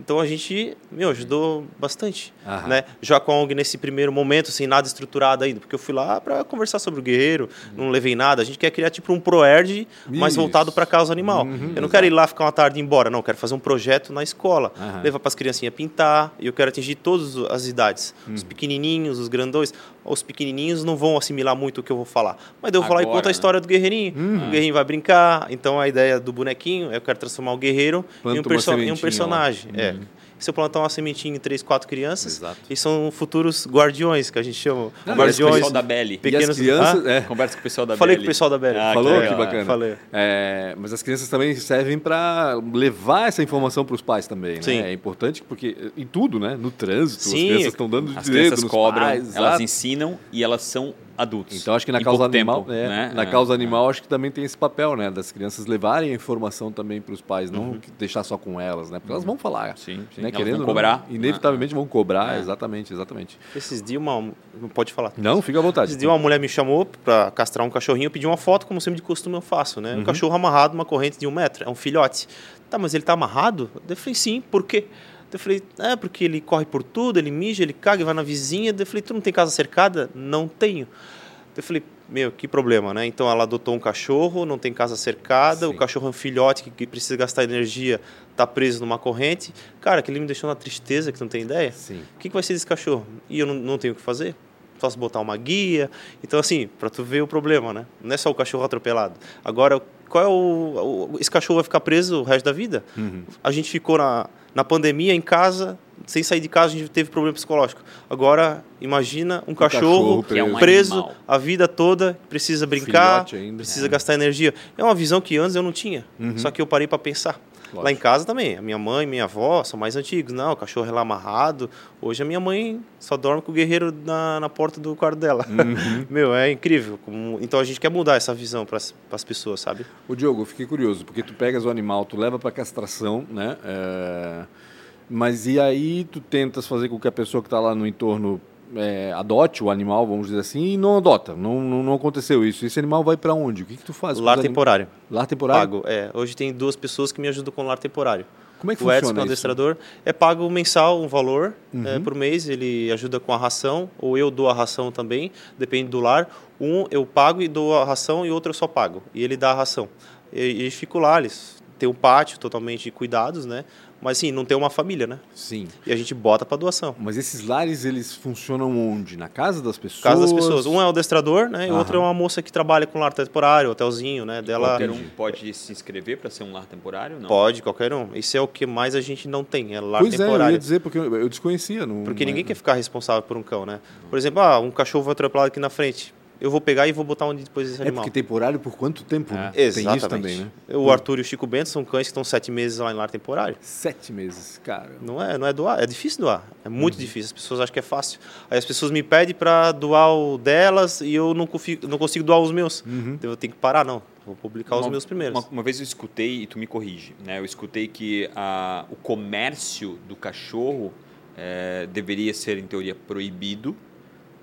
Speaker 3: Então a gente, meu, ajudou bastante, Aham. né? Já com a ONG nesse primeiro momento, sem nada estruturado ainda, porque eu fui lá para conversar sobre o guerreiro, uhum. não levei nada. A gente quer criar tipo um proerd, mais voltado para a causa animal. Uhum, eu não exato. quero ir lá ficar uma tarde e ir embora, não. Eu quero fazer um projeto na escola, Aham. levar para as criancinhas pintar. E eu quero atingir todas as idades, uhum. os pequenininhos, os grandões. Os pequenininhos não vão assimilar muito o que eu vou falar, mas eu vou falar e conta né? a história do guerreirinho. Uhum. O guerreirinho vai brincar. Então a ideia do bonequinho, eu quero transformar o guerreiro em um, perso em um personagem. É se eu plantar uma sementinha em três, quatro crianças, Exato. e são futuros guardiões, que a gente chama.
Speaker 2: Não, guardiões. O pessoal da Belly.
Speaker 1: Pequenos... crianças,
Speaker 2: ah? é. Conversa com o pessoal da
Speaker 3: Falei
Speaker 2: Belly.
Speaker 3: com o pessoal da Belly.
Speaker 1: Ah, Falou? Que,
Speaker 3: que
Speaker 1: bacana.
Speaker 3: Falei.
Speaker 1: É, mas as crianças também servem para levar essa informação para os pais também, né?
Speaker 3: Sim.
Speaker 1: É importante porque em tudo, né? No trânsito,
Speaker 3: Sim.
Speaker 1: as crianças estão dando
Speaker 2: as
Speaker 1: direito
Speaker 2: crianças cobram, pais, elas ensinam e elas são adultos.
Speaker 1: Então acho que na causa animal, tempo, é, né? na é, causa animal acho que também tem esse papel, né, das crianças levarem a informação também para os pais, não uhum. deixar só com elas, né? Porque elas vão falar,
Speaker 2: sim, sim.
Speaker 1: né,
Speaker 2: elas
Speaker 1: querendo
Speaker 2: vão cobrar,
Speaker 1: não, inevitavelmente vão cobrar, é. exatamente, exatamente.
Speaker 3: Esses dias uma não pode falar.
Speaker 1: Não, fica à vontade.
Speaker 3: Esses dias uma mulher me chamou para castrar um cachorrinho, eu pedi uma foto como sempre de costume eu faço, né? Um uhum. cachorro amarrado uma corrente de um metro, é um filhote. Tá, mas ele tá amarrado? Eu falei sim, por quê? Eu falei, é porque ele corre por tudo, ele mija, ele caga, vai na vizinha. Eu falei, tu não tem casa cercada? Não tenho. Eu falei, meu, que problema, né? Então ela adotou um cachorro, não tem casa cercada, Sim. o cachorro é um filhote que precisa gastar energia, tá preso numa corrente. Cara, aquele me deixou na tristeza, que não tem ideia.
Speaker 1: Sim.
Speaker 3: O que, que vai ser desse cachorro? E eu não, não tenho o que fazer? Se botar uma guia. Então, assim, para tu ver o problema, né? Não é só o cachorro atropelado. Agora, qual é o, o esse cachorro vai ficar preso o resto da vida?
Speaker 1: Uhum.
Speaker 3: A gente ficou na, na pandemia em casa, sem sair de casa, a gente teve problema psicológico. Agora, imagina um, um cachorro, cachorro, preso, é um preso a vida toda, precisa brincar, precisa é. gastar energia. É uma visão que antes eu não tinha, uhum. só que eu parei para pensar. Lógico. Lá em casa também, a minha mãe, minha avó são mais antigos. Não, o cachorro é lá amarrado. Hoje a minha mãe só dorme com o guerreiro na, na porta do quarto dela. Uhum. [LAUGHS] Meu, é incrível. Como... Então a gente quer mudar essa visão para as pessoas, sabe?
Speaker 1: O Diogo, eu fiquei curioso, porque tu pegas o animal, tu leva para castração, né? É mas e aí tu tentas fazer com que a pessoa que está lá no entorno é, adote o animal, vamos dizer assim, e não adota. Não, não, não aconteceu isso. Esse animal vai para onde? O que, que tu faz?
Speaker 3: Lar temporário.
Speaker 1: Lar temporário?
Speaker 3: Pago, é. Hoje tem duas pessoas que me ajudam com lar temporário.
Speaker 1: Como é que
Speaker 3: o
Speaker 1: funciona
Speaker 3: Edson, é o adestrador, é pago mensal um valor uhum. é, por mês, ele ajuda com a ração, ou eu dou a ração também, depende do lar. Um eu pago e dou a ração e outro eu só pago, e ele dá a ração. E, e fico lá, eles têm um pátio totalmente de cuidados, né? Mas sim, não tem uma família, né?
Speaker 1: Sim.
Speaker 3: E a gente bota para doação.
Speaker 1: Mas esses lares, eles funcionam onde? Na casa das pessoas?
Speaker 3: Casa das pessoas. Um é o adestrador, né? E o outro é uma moça que trabalha com lar temporário, hotelzinho, né? Dela...
Speaker 2: Qualquer um pode se inscrever para ser um lar temporário? Não?
Speaker 3: Pode, qualquer um. Isso é o que mais a gente não tem, é lar
Speaker 1: pois
Speaker 3: temporário.
Speaker 1: é, eu ia dizer, porque eu desconhecia. Não,
Speaker 3: porque
Speaker 1: não
Speaker 3: ninguém
Speaker 1: é...
Speaker 3: quer ficar responsável por um cão, né? Por exemplo, ah, um cachorro foi atropelado aqui na frente eu vou pegar e vou botar onde depois esse
Speaker 1: É
Speaker 3: animal.
Speaker 1: porque temporário por quanto tempo? né?
Speaker 3: Exatamente.
Speaker 1: Tem isso também, né?
Speaker 3: O Arthur e o Chico Bento são cães que estão sete meses lá em lar temporário.
Speaker 1: Sete meses, cara.
Speaker 3: Não é, não é doar, é difícil doar. É muito difícil. As pessoas acham que é fácil. Aí as pessoas me pedem para doar o delas e eu não, consigo, não consigo doar os meus. Então eu tenho que parar, não. Vou publicar os
Speaker 2: Uma-
Speaker 3: meus primeiros.
Speaker 2: Uma, uma vez eu escutei, e tu me corrige, né? eu escutei que a, o comércio do cachorro eh, deveria ser, em teoria, proibido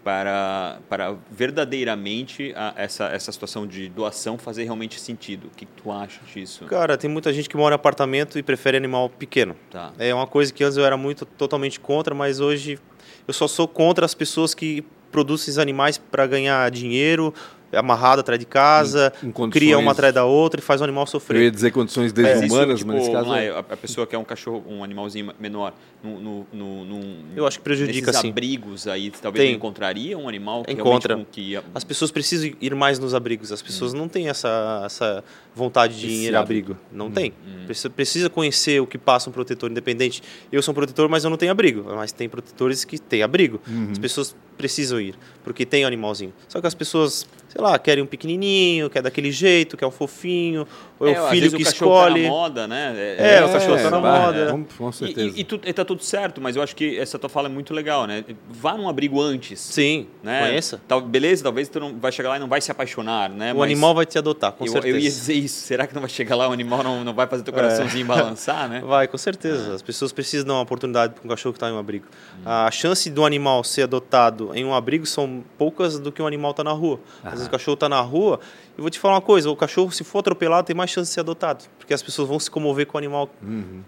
Speaker 2: para, para verdadeiramente a- essa, essa situação de doação fazer realmente sentido. O que, tu acha disso?
Speaker 3: Cara, tem muita gente que mora em apartamento e prefere animal pequeno.
Speaker 2: Tá.
Speaker 3: É uma coisa que antes eu era muito totalmente contra, mas hoje eu só sou contra as pessoas que produzem esses animais para ganhar dinheiro, amarrado atrás de casa,
Speaker 1: Em- em condições-
Speaker 3: cria uma atrás da outra e faz o animal
Speaker 1: Eu ia
Speaker 3: sofrer.
Speaker 1: dizer condições desumanas,
Speaker 2: tipo,
Speaker 1: mas nesse caso.
Speaker 2: vamos lá,
Speaker 1: é-
Speaker 2: a, pessoa quer um cachorro, um animalzinho menor, no, no, no, num-
Speaker 3: Eu acho que prejudica,
Speaker 2: nesses
Speaker 3: sim.
Speaker 2: abrigos aí, talvez
Speaker 3: Tem.
Speaker 2: encontraria um animal que
Speaker 3: Encontra.
Speaker 2: com que ia-
Speaker 3: As pessoas precisam ir mais nos abrigos. As pessoas não têm essa, essa vontade de
Speaker 1: Esse
Speaker 3: ir abrigo. Não tem. Precisa, precisa conhecer o que passa um protetor independente. Eu sou um protetor, mas eu não tenho abrigo. Mas tem protetores que têm abrigo. As pessoas precisam ir, porque tem um animalzinho. Só que as pessoas, sei lá, querem um pequenininho, quer daquele jeito, quer um fofinho, ou é,
Speaker 2: É,
Speaker 3: o filho que
Speaker 2: o cachorro tá
Speaker 3: escolhe.
Speaker 2: na moda, né?
Speaker 3: É, o cachorro tá na
Speaker 1: vai,
Speaker 3: moda.
Speaker 1: Com, com
Speaker 2: E,
Speaker 1: certeza.
Speaker 2: e, e, tu, e tá tudo certo, mas eu acho que essa tua fala é muito legal, né? Vá num abrigo antes.
Speaker 3: Sim,
Speaker 2: né?
Speaker 3: conheça.
Speaker 2: Tal, beleza, talvez tu não vai chegar lá e não vai se apaixonar, né?
Speaker 3: O
Speaker 2: Mas
Speaker 3: animal vai te adotar, com
Speaker 2: eu,
Speaker 3: certeza.
Speaker 2: eu ia dizer isso. Será que não vai chegar lá o animal não, não vai fazer teu coraçãozinho balançar, né?
Speaker 3: Vai, com certeza. As pessoas precisam dar uma oportunidade para um cachorro que está em um abrigo. A chance do animal ser adotado em um abrigo são poucas do que um animal está na rua. Às vezes o cachorro está na rua. Eu vou te falar uma coisa: o cachorro, se for atropelado, tem mais chance de ser adotado. Porque as pessoas vão se comover com o animal.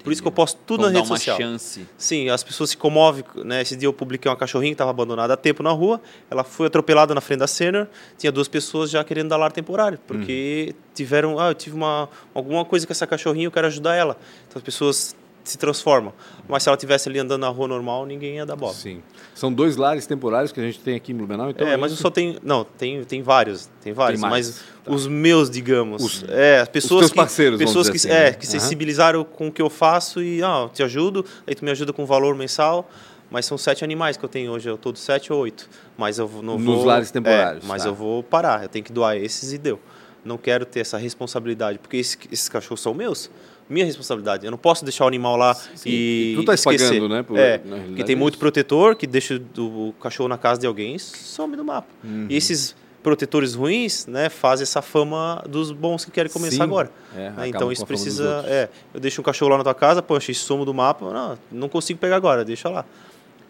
Speaker 3: Por isso que eu posto tudo
Speaker 2: Vamos
Speaker 3: na rede
Speaker 2: uma
Speaker 3: social.
Speaker 2: chance.
Speaker 3: Sim, as pessoas se comovem. Né? Esse dia eu publiquei uma cachorrinha que estava abandonada há tempo na rua. Ela foi atropelada na frente da Senior. Tinha duas pessoas já querendo dar lar temporário. Porque tiveram. Ah, eu tive uma, alguma coisa com essa cachorrinha, eu quero ajudar ela. Então as pessoas se transformam. Mas se ela estivesse ali andando na rua normal, ninguém ia dar bola.
Speaker 1: Sim. São dois lares temporários que a gente tem aqui em Blumenau, então.
Speaker 3: é, mas eu
Speaker 1: isso?
Speaker 3: só tenho. Não, tem, tem vários. Tem vários.
Speaker 1: Tem
Speaker 3: mas os meus, digamos.
Speaker 1: Os-
Speaker 3: é, as pessoas
Speaker 1: teus
Speaker 3: que,
Speaker 1: parceiros,
Speaker 3: Pessoas que,
Speaker 1: assim,
Speaker 3: é,
Speaker 1: né?
Speaker 3: que
Speaker 1: Aham.
Speaker 3: sensibilizaram com o que eu faço e, ah, eu te ajudo, aí tu me ajuda com valor mensal. Mas são sete animais que eu tenho hoje, eu tô dos sete ou oito. Mas eu não
Speaker 1: Nos
Speaker 3: vou.
Speaker 1: lares temporários,
Speaker 3: é, mas
Speaker 1: tá.
Speaker 3: eu vou parar, eu tenho que doar esses e deu. Não quero ter essa responsabilidade, porque esse- esses cachorros são meus. Minha responsabilidade. Eu não posso deixar o animal lá e.
Speaker 1: E tu tá
Speaker 3: esquecer.
Speaker 1: pagando, né, por-
Speaker 3: é,
Speaker 1: realidade
Speaker 3: tem
Speaker 1: é
Speaker 3: muito protetor que deixa o cachorro na casa de alguém e some do mapa.
Speaker 1: Uhum.
Speaker 3: E esses protetores ruins, né, fazem essa fama dos bons que querem começar
Speaker 1: Sim.
Speaker 3: agora.
Speaker 1: É,
Speaker 3: né? Então isso precisa, é, eu deixo um cachorro lá na tua casa, poxa, isso sumo do mapa, não, não consigo pegar agora, deixa lá.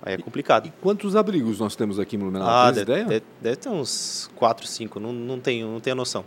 Speaker 3: Aí é complicado.
Speaker 1: E quantos abrigos nós temos aqui em Blumenau?
Speaker 3: Ah, deve,
Speaker 1: ideia?
Speaker 3: deve- deve ter uns 4, 5, não, não, tenho, não tenho a noção.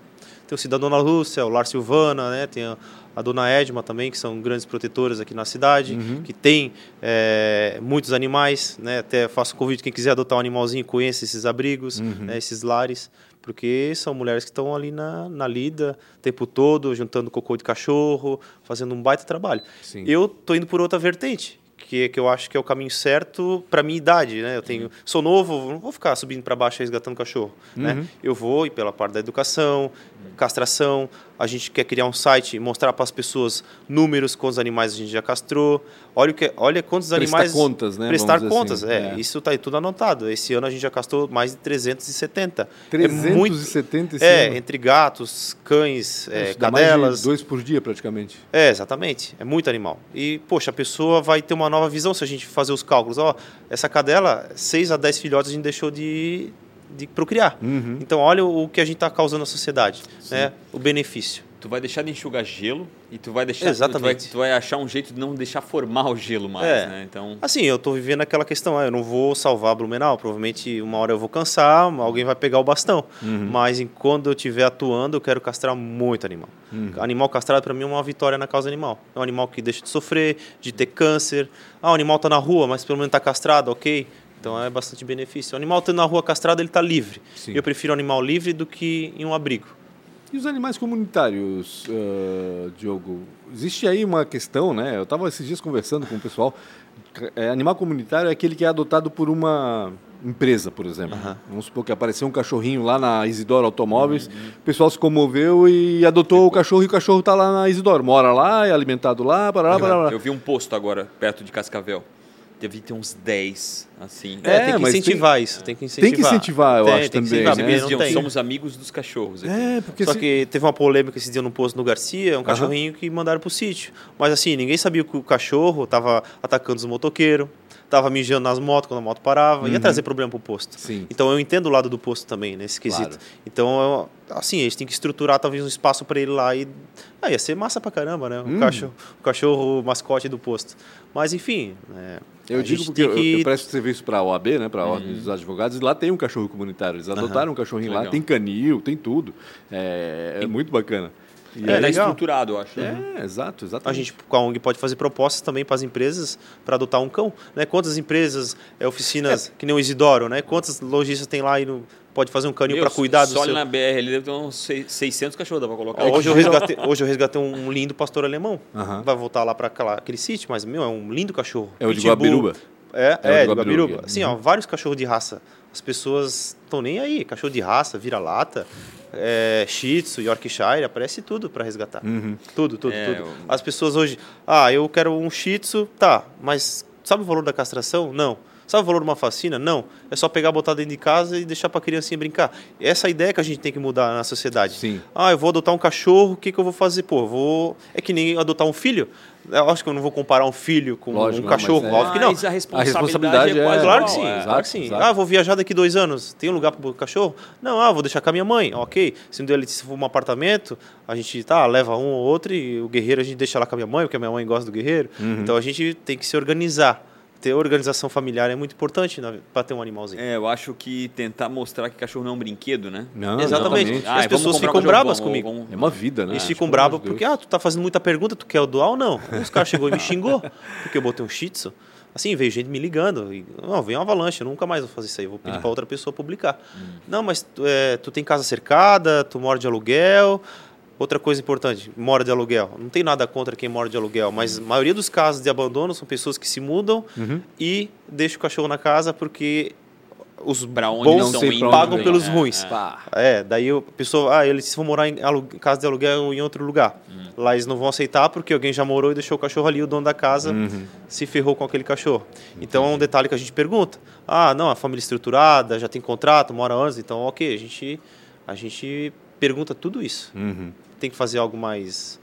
Speaker 3: Tem o Cidadona Lúcia, o Lar Silvana, né? tem a, a Dona Edma também, que são grandes protetoras aqui na cidade,
Speaker 1: Uhum.
Speaker 3: que tem é, muitos animais, né? até faço convite, quem quiser adotar um animalzinho, conheça esses abrigos,
Speaker 1: Uhum.
Speaker 3: né? esses lares, porque são mulheres que estão ali na, na lida o tempo todo, juntando cocô de cachorro, fazendo um baita trabalho.
Speaker 1: Sim.
Speaker 3: Eu tô indo por outra vertente, que, que eu acho que é o caminho certo para minha idade, né? Eu tenho, sou novo, não vou ficar subindo para baixo resgatando cachorro, né? Eu vou ir pela parte da educação, castração. A gente quer criar um site e mostrar para as pessoas números quantos animais a gente já castrou. Olha o que, olha quantos
Speaker 1: Prestar
Speaker 3: animais
Speaker 1: contas, né?
Speaker 3: Prestar contas,
Speaker 1: assim.
Speaker 3: é,
Speaker 1: É.
Speaker 3: Isso tá aí tudo anotado. Esse ano a gente já castrou mais de 370.
Speaker 1: 370 esse
Speaker 3: é, muito, é entre gatos, cães, é,
Speaker 1: de
Speaker 3: cadelas.
Speaker 1: dois por dia, praticamente.
Speaker 3: É, exatamente. É muito animal. E, poxa, a pessoa vai ter uma nova visão se a gente fazer os cálculos. Ó, essa cadela, 6 a 10 filhotes a gente deixou de, de procriar.
Speaker 1: Uhum.
Speaker 3: Então, olha o que a gente está causando na sociedade, né? O benefício.
Speaker 2: Tu vai deixar de enxugar gelo e tu vai deixar.
Speaker 3: Exatamente.
Speaker 2: Tu vai, tu vai achar um jeito de não deixar formar o gelo mais,
Speaker 3: É.
Speaker 2: né? Então.
Speaker 3: Assim, eu estou vivendo aquela questão, ah, eu não vou salvar Blumenau, provavelmente uma hora eu vou cansar, alguém vai pegar o bastão. Mas enquanto eu estiver atuando, eu quero castrar muito animal. Animal castrado para mim é uma vitória na causa animal. É um animal que deixa de sofrer, de ter câncer. Ah, o animal está na rua, mas pelo menos está castrado, ok? Então é bastante benefício. O animal estando na rua castrado, ele está livre.
Speaker 1: Sim.
Speaker 3: Eu prefiro um animal livre do que em um abrigo.
Speaker 1: E os animais comunitários, ah, Diogo? Existe aí uma questão, né? Eu estava esses dias conversando com o pessoal. É, animal comunitário é aquele que é adotado por uma empresa, por exemplo.
Speaker 3: Aham.
Speaker 1: Vamos supor que apareceu um cachorrinho lá na Isidoro Automóveis, o pessoal se comoveu e adotou o cachorro e o cachorro está lá na Isidoro. Mora lá, é alimentado lá, para lá, para lá.
Speaker 2: Eu vi um posto agora, perto de Cascavel. Deve ter uns 10, assim.
Speaker 3: É,
Speaker 1: É,
Speaker 3: tem que
Speaker 1: mas tem-
Speaker 3: incentivar isso. Tem que incentivar.
Speaker 1: Tem que incentivar, eu
Speaker 3: Tem,
Speaker 1: acho
Speaker 3: tem que
Speaker 1: também,
Speaker 3: incentivar,
Speaker 1: né?
Speaker 2: diziam, somos amigos dos cachorros. aqui.
Speaker 1: É, porque
Speaker 3: Só
Speaker 1: se-
Speaker 3: que teve uma polêmica esse dia no posto no Garcia, um cachorrinho que mandaram pro sítio. Mas assim, ninguém sabia que o cachorro tava atacando os motoqueiros, tava mijando nas motos quando a moto parava, ia trazer problema pro posto.
Speaker 1: Uhum. Sim.
Speaker 3: Então eu entendo o lado do posto também, nesse quesito.
Speaker 1: Claro.
Speaker 3: Então, eu- assim, a gente tem que estruturar talvez um espaço para ele lá e. Ah, ia ser massa pra caramba, né? O,
Speaker 1: Hum.
Speaker 3: cachorro, o cachorro mascote do posto. Mas enfim. é,
Speaker 1: Eu digo porque eu,
Speaker 3: que-
Speaker 1: eu presto serviço para a OAB, né, para a Ordem dos Advogados, e lá tem um cachorro comunitário. Eles adotaram um cachorrinho lá,
Speaker 2: Legal.
Speaker 1: tem canil, tem tudo. É, é muito bacana. E
Speaker 3: É,
Speaker 1: aí-
Speaker 2: tá
Speaker 3: legal.
Speaker 2: estruturado, eu acho.
Speaker 1: É, exato, exatamente.
Speaker 3: A gente, com a ONG, pode fazer propostas também para as empresas para adotar um cão. Né? Quantas empresas, é, oficinas, que nem o Isidoro, né? quantas lojistas tem lá e não pode fazer um caninho para cuidar do
Speaker 2: só
Speaker 3: seu...
Speaker 2: na BR, ele deve ter uns seis- 600 cachorros, dá pra colocar.
Speaker 3: Ó, hoje, eu [LAUGHS] resgatei, hoje eu resgatei um lindo pastor alemão.
Speaker 1: Aham.
Speaker 3: Vai voltar lá para aquele sítio, mas, meu, é um lindo cachorro.
Speaker 1: É o de. Guabiruba?
Speaker 3: É,
Speaker 1: É
Speaker 3: é,
Speaker 1: de
Speaker 3: de
Speaker 1: Guabiruba.
Speaker 3: Guabiruba. Assim, ó, vários cachorros de raça. As pessoas estão nem aí. Cachorro de raça, vira-lata, é, Shih Tzu, Yorkshire, aparece tudo para resgatar. Tudo, tudo,
Speaker 2: É,
Speaker 3: tudo.
Speaker 2: eu-
Speaker 3: As pessoas hoje, ah, eu quero um Shih Tzu, tá, mas sabe o valor da castração? Não. Sabe o valor de uma vacina? Não. É só pegar, botar dentro de casa e deixar para a criancinha brincar. Essa é a ideia que a gente tem que mudar na sociedade.
Speaker 1: Sim.
Speaker 3: Ah, eu vou adotar um cachorro, o que, que eu vou fazer? Pô, vou. É que nem adotar um filho. Eu acho que eu não vou comparar um filho com
Speaker 1: Lógico,
Speaker 3: um cachorro.
Speaker 1: mas é-
Speaker 3: Óbvio que não.
Speaker 2: Mas a
Speaker 1: A
Speaker 2: responsabilidade,
Speaker 1: responsabilidade
Speaker 2: é quase
Speaker 1: é-
Speaker 3: Claro que sim,
Speaker 2: é.
Speaker 3: claro que sim.
Speaker 1: exato.
Speaker 3: Ah, vou viajar daqui dois anos. Tem um lugar para o cachorro? Não, ah, vou deixar com a minha mãe. Ok. Se não der, se for um apartamento, a gente tá, leva um ou outro e o guerreiro a gente deixa lá com a minha mãe, porque a minha mãe gosta do guerreiro.
Speaker 1: Uhum.
Speaker 3: Então a gente tem que se organizar. Ter organização familiar é muito importante para ter um animalzinho.
Speaker 2: É, eu acho que tentar mostrar que cachorro não é um brinquedo, né?
Speaker 1: Não,
Speaker 3: Exatamente.
Speaker 1: exatamente.
Speaker 2: Ah,
Speaker 3: As pessoas
Speaker 2: um
Speaker 3: ficam
Speaker 2: cachorro,
Speaker 3: bravas
Speaker 2: vamos-
Speaker 3: comigo.
Speaker 1: É uma vida, né?
Speaker 3: Eles ficam
Speaker 1: de
Speaker 3: porque,
Speaker 1: Deus.
Speaker 3: ah, tu tá fazendo muita pergunta, tu quer o doar ou não? [LAUGHS] Os caras chegou e me xingou, porque eu botei um shih tzu. Assim, veio gente me ligando. E, não, vem uma avalanche, eu nunca mais vou fazer isso aí, vou pedir
Speaker 1: Ah.
Speaker 3: para outra pessoa publicar. Não, mas tu, é, tu tem casa cercada, tu mora de aluguel. Outra coisa importante, mora de aluguel. Não tem nada contra quem mora de aluguel, mas a maioria dos casos de abandono são pessoas que se mudam e deixam o cachorro na casa porque os
Speaker 2: Pra onde
Speaker 3: bons
Speaker 2: não indo.
Speaker 1: onde
Speaker 3: pagam
Speaker 1: vem.
Speaker 3: pelos
Speaker 2: É,
Speaker 3: ruins.
Speaker 2: é.
Speaker 3: É, daí a pessoa, ah, eles vão morar em casa de aluguel em outro lugar. Lá eles não vão aceitar porque alguém já morou e deixou o cachorro ali, o dono da casa se ferrou com aquele cachorro. Então é um detalhe que a gente pergunta. Ah, não, a família estruturada, já tem contrato, mora anos, então ok, a gente, a gente pergunta tudo isso.
Speaker 1: Uhum.
Speaker 3: Tem que fazer algo mais.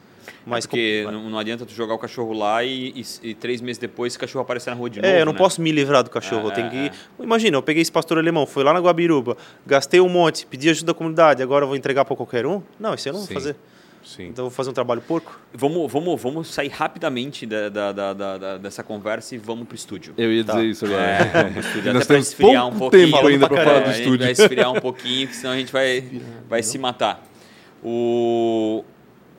Speaker 3: mais
Speaker 2: Porque
Speaker 3: com-
Speaker 2: não, adianta tu jogar o cachorro lá e, e- e três meses depois esse cachorro aparecer na rua de novo.
Speaker 3: É, eu não
Speaker 2: né?
Speaker 3: posso me livrar do cachorro. eu
Speaker 2: É,
Speaker 3: tenho que.
Speaker 2: é.
Speaker 3: Imagina, eu peguei esse pastor alemão, fui lá na Guabiruba, gastei um monte, pedi ajuda da comunidade, agora eu vou entregar para qualquer um? Não, isso eu não vou
Speaker 1: Sim.
Speaker 3: fazer.
Speaker 1: Sim.
Speaker 3: Então eu vou fazer um trabalho porco.
Speaker 2: Vamos, vamos, vamos sair rapidamente da, da- da- da- da- dessa conversa e vamos pro estúdio.
Speaker 1: Eu ia
Speaker 3: Tá.
Speaker 1: dizer isso agora. [LAUGHS]
Speaker 2: Estúdio,
Speaker 1: Nós
Speaker 2: até para
Speaker 1: temos
Speaker 2: esfriar
Speaker 1: pouco
Speaker 2: um pouquinho.
Speaker 1: tempo ainda
Speaker 3: pra
Speaker 1: para falar do
Speaker 2: É, a gente
Speaker 1: estúdio.
Speaker 2: vai esfriar um pouquinho, senão a gente vai, vai se matar. O...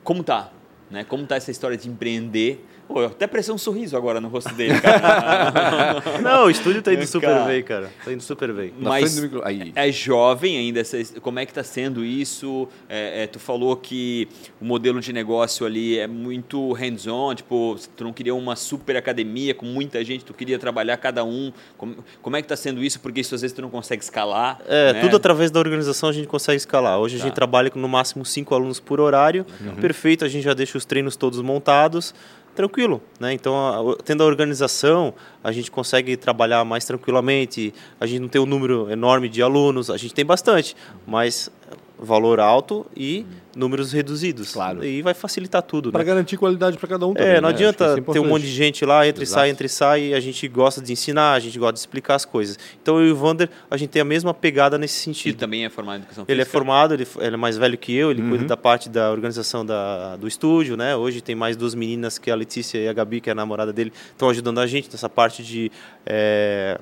Speaker 2: Como tá? Né? Como tá essa história de empreender? Pô, eu até prestei um sorriso agora no rosto dele, [LAUGHS] cara.
Speaker 3: Não, o estúdio tá indo super
Speaker 2: Cara.
Speaker 3: bem, cara. Tá indo super bem.
Speaker 2: Mas
Speaker 1: micro- aí.
Speaker 2: é jovem ainda, como é que está sendo isso? É, é, tu falou que o modelo de negócio ali é muito hands-on, tipo, tu não queria uma super academia com muita gente, tu queria trabalhar cada um. Como, como é que está sendo isso? Porque isso às vezes tu não consegue escalar.
Speaker 3: É,
Speaker 2: né?
Speaker 3: tudo através da organização a gente consegue escalar. Hoje a
Speaker 2: Tá.
Speaker 3: gente trabalha com no máximo cinco alunos por horário. Perfeito, a gente já deixa os treinos todos montados. Tranquilo, né? Então, a- tendo a organização, a gente consegue trabalhar mais tranquilamente. A gente não tem um número enorme de alunos, a gente tem bastante, mas valor alto e números reduzidos.
Speaker 1: Claro.
Speaker 3: E vai facilitar tudo,
Speaker 1: Para
Speaker 3: né?
Speaker 1: garantir qualidade para cada um também.
Speaker 3: É, não
Speaker 1: né?
Speaker 3: Adianta
Speaker 1: é
Speaker 3: ter um monte de gente lá, entra e
Speaker 1: Exato.
Speaker 3: sai, entra e sai, e a gente gosta de ensinar, a gente gosta de explicar as coisas. Então eu e o Vander, a gente tem a mesma pegada nesse
Speaker 2: Ele
Speaker 3: sentido.
Speaker 2: também é formado em educação
Speaker 3: Ele é
Speaker 2: física?
Speaker 3: formado, ele, ele é mais velho que eu, ele
Speaker 1: Uhum.
Speaker 3: cuida da parte da organização da, do estúdio, né? Hoje tem mais duas meninas, que é a Letícia e a Gabi, que é a namorada dele, estão ajudando a gente nessa parte de é,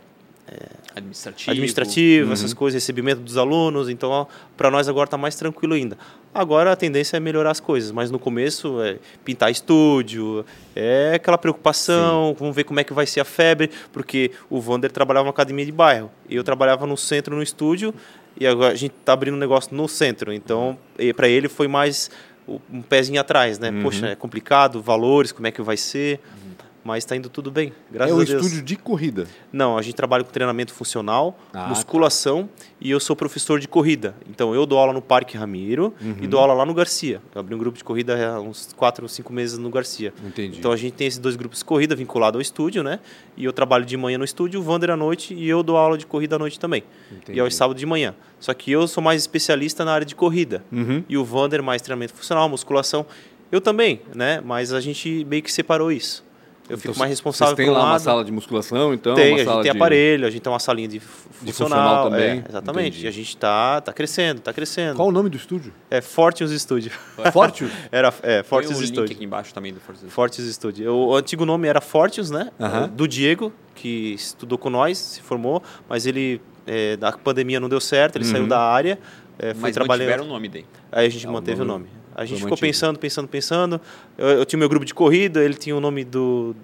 Speaker 2: administrativo.
Speaker 3: administrativo,
Speaker 1: Uhum.
Speaker 3: essas coisas, recebimento dos alunos. Então, para nós agora está mais tranquilo ainda. Agora a tendência é melhorar as coisas, mas no começo é pintar estúdio, é aquela preocupação, vamos ver como é que vai ser a febre, porque o Vander trabalhava numa academia de bairro, eu trabalhava no centro, no estúdio, e agora a gente está abrindo um negócio no centro. Então, para ele foi mais um pezinho atrás, né?
Speaker 1: Uhum.
Speaker 3: Poxa, é complicado, valores, como é que vai ser. Mas está indo tudo bem,
Speaker 1: É
Speaker 3: graças
Speaker 1: um
Speaker 3: a Deus.
Speaker 1: estúdio de corrida.
Speaker 3: Não, a gente trabalha com treinamento funcional,
Speaker 1: Ah,
Speaker 3: musculação e eu sou professor de corrida. Então eu dou aula no Parque Ramiro
Speaker 1: Uhum.
Speaker 3: e dou aula lá no Garcia. Eu abri um grupo de corrida há uns 4 ou 5 meses no Garcia.
Speaker 1: Entendi.
Speaker 3: Então a gente tem esses dois grupos de corrida vinculados ao estúdio, né? E eu trabalho de manhã no estúdio, o Vander à noite e eu dou aula de corrida à noite também.
Speaker 1: Entendi.
Speaker 3: E aos sábados de manhã. Só que eu sou mais especialista na área de corrida.
Speaker 1: Uhum.
Speaker 3: E o Vander mais treinamento funcional, musculação. Eu também, né? Mas a gente meio que separou isso. Eu
Speaker 1: Então,
Speaker 3: fico mais responsável
Speaker 1: Vocês têm
Speaker 3: por um
Speaker 1: lá uma
Speaker 3: lado.
Speaker 1: sala de musculação, então?
Speaker 3: Tem,
Speaker 1: uma
Speaker 3: a gente
Speaker 1: sala
Speaker 3: tem
Speaker 1: de...
Speaker 3: aparelho, a gente tem uma salinha de, fu-
Speaker 1: De
Speaker 3: funcional,
Speaker 1: funcional também?
Speaker 3: é, exatamente.
Speaker 1: Entendi.
Speaker 3: E a gente tá, tá crescendo, tá crescendo.
Speaker 1: Qual o nome do estúdio?
Speaker 3: É Fortius Studio. [LAUGHS]
Speaker 1: Fortius?
Speaker 3: Era é, Fortius
Speaker 2: o link
Speaker 3: Studio.
Speaker 2: aqui embaixo também do Fortius.
Speaker 3: Fortius Studio. O antigo nome era Fortius, né?
Speaker 1: Aham.
Speaker 3: Do Diego, que estudou com nós, se formou, mas ele é, da pandemia não deu certo, ele
Speaker 1: Uhum.
Speaker 3: saiu da área, é, foi
Speaker 2: Mas
Speaker 3: trabalhar.
Speaker 2: mantiveram o nome daí.
Speaker 3: Aí a gente
Speaker 1: Ah, o
Speaker 3: manteve o
Speaker 1: nome
Speaker 3: nome. A gente
Speaker 1: foi
Speaker 3: ficou
Speaker 1: mantido.
Speaker 3: pensando, pensando, pensando. Eu, eu tinha meu grupo de corrida, ele tinha o nome do,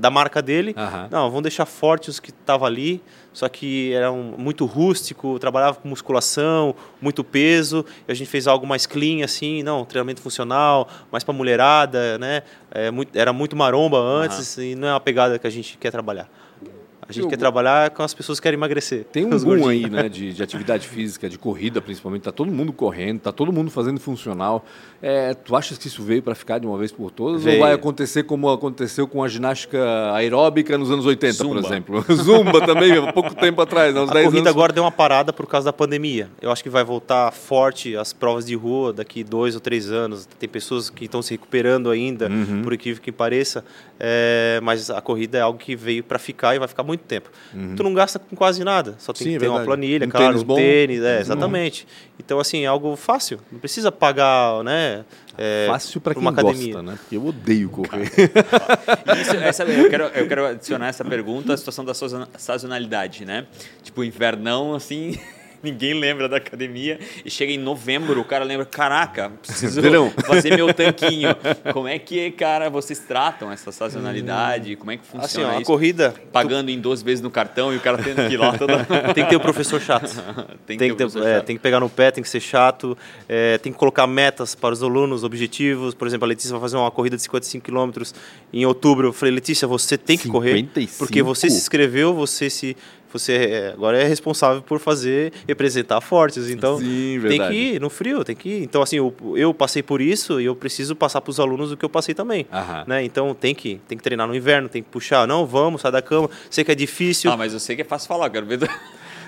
Speaker 3: da marca dele.
Speaker 1: Aham.
Speaker 3: Não, vamos deixar forte os que estava ali, só que era um, muito rústico, trabalhava com musculação, muito peso. A gente fez algo mais clean, assim, não, treinamento funcional, mais para mulherada, né? É, muito- era muito maromba antes e não é uma pegada que a gente quer trabalhar. A gente
Speaker 1: Eu-
Speaker 3: quer trabalhar com as pessoas que querem emagrecer.
Speaker 1: Tem [LAUGHS] um boom
Speaker 3: gordinhos.
Speaker 1: aí, né, de, de atividade física, de corrida principalmente. Tá todo mundo correndo, tá todo mundo fazendo funcional. É, tu achas que isso veio para ficar de uma vez por todas?
Speaker 3: Veio.
Speaker 1: Ou vai acontecer como aconteceu com a ginástica aeróbica nos anos 80, por
Speaker 2: Zumba.
Speaker 1: exemplo? [LAUGHS] Zumba também, há pouco tempo atrás, uns
Speaker 3: A
Speaker 1: 10
Speaker 3: corrida
Speaker 1: anos.
Speaker 3: agora deu uma parada por causa da pandemia. Eu acho que vai voltar forte as provas de rua daqui dois ou três anos. Tem pessoas que estão se recuperando ainda,
Speaker 1: Uhum.
Speaker 3: por incrível que pareça. É, mas a corrida é algo que veio para ficar e vai ficar muito tempo. Tu não gasta com quase nada. Só tem
Speaker 1: Uhum. Sim,
Speaker 3: que
Speaker 1: é
Speaker 3: ter uma
Speaker 1: verdade.
Speaker 3: planilha,
Speaker 1: Um
Speaker 3: claro,
Speaker 1: tênis
Speaker 3: um
Speaker 1: bom,
Speaker 3: tênis, é,
Speaker 1: bom.
Speaker 3: exatamente. Então assim é algo fácil. Não precisa pagar, né? é,
Speaker 1: Fácil para quem
Speaker 3: uma academia.
Speaker 1: gosta, né? Porque eu odeio correr.
Speaker 2: Isso, essa- eu, quero, eu quero adicionar essa pergunta à situação da sazona- sazonalidade, né? Tipo, invernão, assim, ninguém lembra da academia. E chega em novembro, o cara lembra, caraca, preciso
Speaker 1: Verão.
Speaker 2: fazer meu tanquinho. [LAUGHS] Como é que, cara, vocês tratam essa sazonalidade? Como é que
Speaker 3: Assim,
Speaker 2: funciona
Speaker 3: ó, a corrida
Speaker 2: Pagando em 12 vezes no cartão e o cara tendo que ir lá toda... [LAUGHS]
Speaker 3: tem que ter o professor chato.
Speaker 2: tem, [LAUGHS]
Speaker 3: tem,
Speaker 2: que
Speaker 3: que
Speaker 2: ter
Speaker 3: ter-
Speaker 2: um
Speaker 3: é, tem que pegar no pé, tem que ser chato, é, tem que colocar metas para os alunos, objetivos. Por exemplo, a Letícia vai fazer uma corrida de 55 km em outubro. Eu falei, Letícia, você tem que correr,
Speaker 1: 55?
Speaker 3: porque você se inscreveu, você se você é, agora é responsável por fazer representar fortes. Então
Speaker 1: Sim,
Speaker 3: tem que ir no frio, tem que ir. Então assim, eu, eu passei por isso e eu preciso passar para os alunos o que eu passei também.
Speaker 1: Aham.
Speaker 3: Né? Então tem que tem que treinar no inverno, tem que puxar. Não, vamos, sai da cama. Sei que é difícil.
Speaker 2: Ah, mas eu sei que é fácil falar, quero ver... [LAUGHS]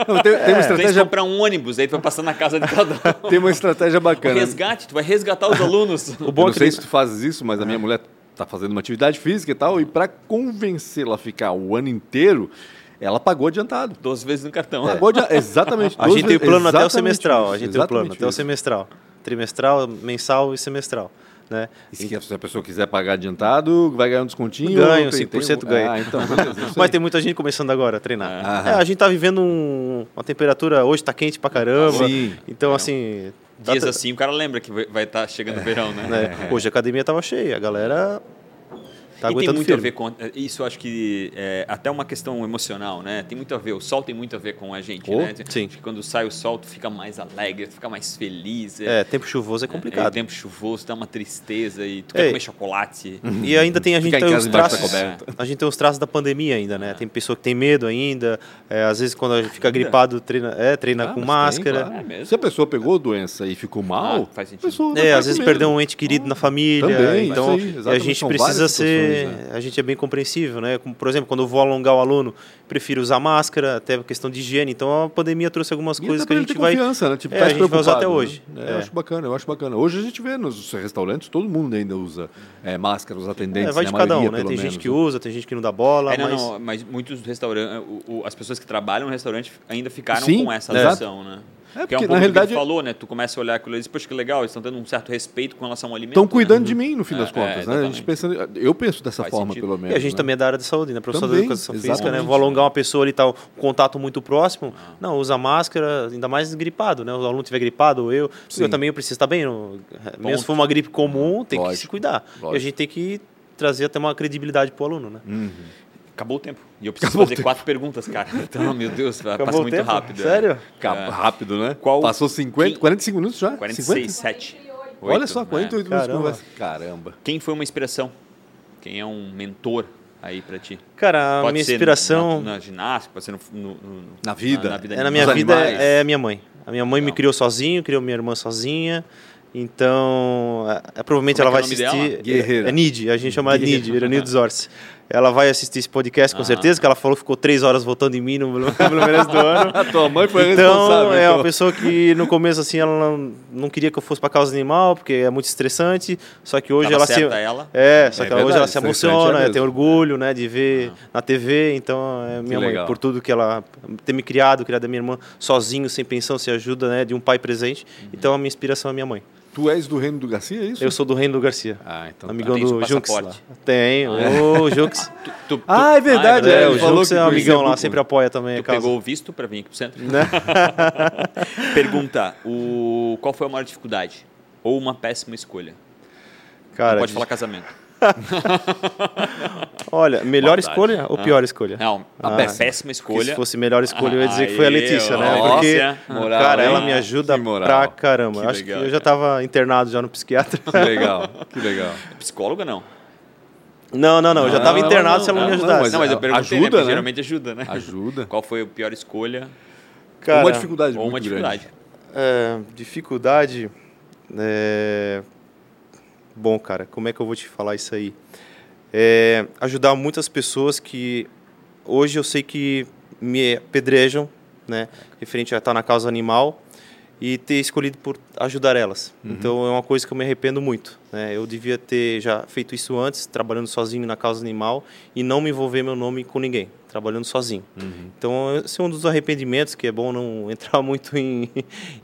Speaker 1: Não, tem, tem uma
Speaker 2: Tem que
Speaker 1: estratégia,
Speaker 2: comprar um ônibus, aí tu vai passar na casa de cada um. [LAUGHS]
Speaker 1: tem uma estratégia
Speaker 2: O
Speaker 1: bacana.
Speaker 2: resgate, tu vai resgatar os alunos.
Speaker 3: o [LAUGHS]
Speaker 1: Eu
Speaker 3: bom
Speaker 1: não
Speaker 3: é que
Speaker 1: sei se tu fazes isso, mas a minha mulher tá fazendo uma atividade física e tal, e para convencê-la a ficar o ano inteiro, ela pagou adiantado.
Speaker 2: 12 vezes no cartão.
Speaker 1: Pagou adi- exatamente.
Speaker 3: A gente tem o plano até o semestral.
Speaker 1: isso,
Speaker 3: A gente tem o plano até o semestral. Trimestral, mensal e semestral. Né?
Speaker 1: E se se a pessoa quiser pagar adiantado, vai ganhar um descontinho?
Speaker 3: Ganho,
Speaker 1: Tem-
Speaker 3: 5%
Speaker 1: tem-
Speaker 3: ganha.
Speaker 1: Ah, então, beleza. [LAUGHS]
Speaker 3: Mas tem muita gente começando agora a treinar.
Speaker 1: Aham.
Speaker 3: É, a gente tá vivendo um- uma temperatura, hoje tá quente pra caramba.
Speaker 1: Sim.
Speaker 3: Então, assim. tá-
Speaker 2: Dias assim, o cara lembra que vai estar chegando o verão, né?
Speaker 3: né? [LAUGHS] Hoje a academia tava cheia, a galera tá
Speaker 2: e tem muito
Speaker 3: firme.
Speaker 2: a ver com. Isso eu acho que é até uma questão emocional, né? Tem muito a ver. O sol tem muito a ver com a gente,
Speaker 3: Oh,
Speaker 2: né?
Speaker 3: sim.
Speaker 2: Acho que quando sai o sol, tu fica mais alegre, tu fica mais feliz.
Speaker 3: É, tempo chuvoso é
Speaker 2: É,
Speaker 3: complicado.
Speaker 2: tempo chuvoso, dá uma tristeza e tu
Speaker 3: É.
Speaker 2: quer comer chocolate.
Speaker 3: E ainda tem a gente tem os traços. A gente tem os traços da pandemia ainda, né? Tem pessoa que tem medo ainda. é, às vezes quando a gente fica gripado, treina, é, treina
Speaker 1: Ah,
Speaker 3: com
Speaker 1: mas
Speaker 3: máscara.
Speaker 1: tem, claro.
Speaker 2: É mesmo?
Speaker 1: Se a pessoa pegou a doença e ficou mal,
Speaker 2: Ah, faz sentido.
Speaker 3: É, às vezes perdeu
Speaker 1: medo.
Speaker 3: um ente querido na família.
Speaker 1: Também,
Speaker 3: então,
Speaker 1: isso aí,
Speaker 3: a gente precisa ser.
Speaker 1: Né?
Speaker 3: A gente é bem compreensível, né? Como, por exemplo, quando eu vou alongar o aluno, prefiro usar máscara, até a questão de higiene. Então a pandemia trouxe algumas
Speaker 1: E
Speaker 3: coisas que a gente
Speaker 1: ter
Speaker 3: vai.
Speaker 1: confiança, né? Tipo,
Speaker 3: É,
Speaker 1: tá
Speaker 3: a gente vai usar até hoje.
Speaker 1: né? É,
Speaker 3: É.
Speaker 1: Eu acho bacana, eu acho bacana. Hoje a gente vê nos restaurantes, todo mundo ainda usa é, máscara, os atendentes,
Speaker 3: É, vai
Speaker 1: né?
Speaker 3: de
Speaker 1: A
Speaker 3: cada um,
Speaker 1: maioria,
Speaker 3: né?
Speaker 1: pelo
Speaker 3: Tem
Speaker 1: menos,
Speaker 3: gente que
Speaker 1: né?
Speaker 3: usa, tem gente que não dá bola,
Speaker 2: É, não,
Speaker 3: mas.
Speaker 2: não, mas muitos restaurantes, as pessoas que trabalham no restaurante ainda ficaram
Speaker 1: Sim,
Speaker 2: com essa noção, né?
Speaker 1: É,
Speaker 2: que é um
Speaker 1: porque,
Speaker 2: pouco
Speaker 1: na
Speaker 2: que
Speaker 1: realidade,
Speaker 2: tu falou, né? Tu começa a olhar aquilo e diz, poxa, que legal, eles estão tendo um certo respeito com relação ao alimento.
Speaker 1: Estão cuidando
Speaker 2: né?
Speaker 1: de mim, no fim
Speaker 2: É,
Speaker 1: das
Speaker 2: é,
Speaker 1: contas, né? A gente
Speaker 2: exatamente.
Speaker 1: pensando, eu penso dessa
Speaker 2: Faz
Speaker 1: forma,
Speaker 2: sentido.
Speaker 1: pelo
Speaker 3: E
Speaker 1: menos.
Speaker 3: a gente
Speaker 1: né?
Speaker 3: também é da área de saúde, né? Professor
Speaker 1: Também,
Speaker 3: da educação física, né?
Speaker 1: exatamente.
Speaker 3: Vou alongar uma pessoa ali, tá um contato muito próximo. Não, usa máscara, ainda mais gripado, né? O aluno tiver gripado, ou eu.
Speaker 1: Sim.
Speaker 3: Eu também eu preciso estar bem. eu- Mesmo se for uma gripe comum, tem que se
Speaker 1: Lógico,
Speaker 3: cuidar. E a
Speaker 1: lógico.
Speaker 3: gente tem que trazer até uma credibilidade pro aluno, né?
Speaker 1: Uhum.
Speaker 2: Acabou o tempo. E eu preciso
Speaker 1: Acabou
Speaker 2: fazer quatro perguntas, cara. [LAUGHS] Então, meu Deus, vai-
Speaker 3: Acabou
Speaker 2: passa muito
Speaker 3: tempo?
Speaker 2: rápido. é.
Speaker 3: Sério?
Speaker 2: É.
Speaker 1: Rápido, né?
Speaker 2: Qual-
Speaker 1: Passou 50,
Speaker 2: quem-
Speaker 1: 45 minutos já?
Speaker 2: 46,
Speaker 1: 50?
Speaker 2: 7.
Speaker 1: Olha só, 48 minutos de
Speaker 3: Caramba.
Speaker 1: conversa. Caramba.
Speaker 2: Quem foi uma inspiração? Quem é um mentor aí pra ti?
Speaker 3: Cara, a
Speaker 2: Pode
Speaker 3: minha
Speaker 2: ser
Speaker 3: inspiração
Speaker 2: Na, na ginástica, pode ser no, no- no-
Speaker 1: Na vida.
Speaker 2: Na, na vida
Speaker 3: é, na minha vida
Speaker 1: animais.
Speaker 3: é a minha mãe. A minha mãe me criou sozinho, criou minha irmã sozinha. Então, é, é, provavelmente
Speaker 2: Como
Speaker 3: ela
Speaker 2: é
Speaker 3: vai
Speaker 2: que é nome
Speaker 3: assistir.
Speaker 2: dela?
Speaker 1: Guerreira.
Speaker 3: É Nid, a gente chama ela de Nid. Iranildo. Ela vai assistir esse podcast com
Speaker 2: Ah.
Speaker 3: certeza, que ela falou que ficou três horas votando em mim no, no primeiro do ano. [LAUGHS]
Speaker 1: A tua mãe foi
Speaker 3: Então,
Speaker 1: responsável.
Speaker 3: é uma
Speaker 1: então.
Speaker 3: pessoa que no começo, assim, ela não, não queria que eu fosse para causa animal, porque é muito estressante. Só que hoje
Speaker 2: Tava
Speaker 3: ela se.
Speaker 2: ela.
Speaker 3: É, só
Speaker 1: É
Speaker 3: que hoje
Speaker 1: verdade,
Speaker 3: ela se emociona,
Speaker 1: é
Speaker 3: tem orgulho, né, de ver na TV. Então, é minha mãe,
Speaker 1: legal.
Speaker 3: por tudo que ela ter me criado, criado a minha irmã sozinho, sem pensão, sem ajuda, né, de um pai presente. Então, a minha inspiração é minha mãe.
Speaker 1: Tu és do reino do Garcia, é isso?
Speaker 3: Eu sou do Reino do Garcia.
Speaker 1: Ah, então. tá.
Speaker 3: amigão
Speaker 2: Tem seu
Speaker 3: do Junks lá. Tenho. Ô, Junks.
Speaker 2: Tu- tu-
Speaker 1: Ah, é verdade,
Speaker 2: Ah,
Speaker 1: é,
Speaker 3: É, o
Speaker 1: que
Speaker 3: é um amigão lá, sempre apoia também
Speaker 2: Tu pegou o visto pra vir aqui pro centro?
Speaker 3: Né? [LAUGHS]
Speaker 2: Pergunta, o, qual foi a maior dificuldade? Ou uma péssima escolha?
Speaker 3: Cara,
Speaker 2: Não pode
Speaker 3: de-
Speaker 2: falar casamento. [LAUGHS]
Speaker 3: olha, melhor
Speaker 2: Maldade.
Speaker 3: escolha ou
Speaker 2: Ah.
Speaker 3: pior escolha?
Speaker 2: Não, a
Speaker 3: Ah,
Speaker 2: péssima escolha.
Speaker 3: se fosse melhor escolha, eu ia dizer que foi a Letícia, né?
Speaker 2: ó,
Speaker 3: Porque,
Speaker 1: moral,
Speaker 3: cara,
Speaker 1: hein?
Speaker 3: ela me ajuda pra caramba.
Speaker 2: Que
Speaker 3: Acho
Speaker 2: legal,
Speaker 3: que eu já tava internado já no psiquiatra.
Speaker 1: Que legal, que legal.
Speaker 2: Psicóloga não.
Speaker 3: Não, não, não. Eu já
Speaker 1: Não,
Speaker 3: tava
Speaker 1: não,
Speaker 3: internado
Speaker 1: não,
Speaker 3: se ela não me
Speaker 1: não,
Speaker 3: ajudasse.
Speaker 1: mas
Speaker 2: Não, mas eu perguntei,
Speaker 1: ajuda,
Speaker 2: né?
Speaker 1: Né?
Speaker 2: Geralmente ajuda, né?
Speaker 1: Ajuda.
Speaker 2: Qual foi a pior escolha?
Speaker 3: Cara,
Speaker 1: uma dificuldade
Speaker 2: Ou
Speaker 1: muito
Speaker 2: uma dificuldade?
Speaker 1: grande.
Speaker 3: é, dificuldade. é, Bom, cara, como é que eu vou te falar isso aí? É, ajudar muitas pessoas que hoje eu sei que me apedrejam, né? Referente a estar na causa animal e ter escolhido por ajudar elas. Então é uma coisa que eu me arrependo muito. Né? Eu devia ter já feito isso antes, trabalhando sozinho na causa animal e não me envolver meu nome com ninguém, trabalhando sozinho. Então esse é um dos arrependimentos que é bom não [LAUGHS] entrar muito em,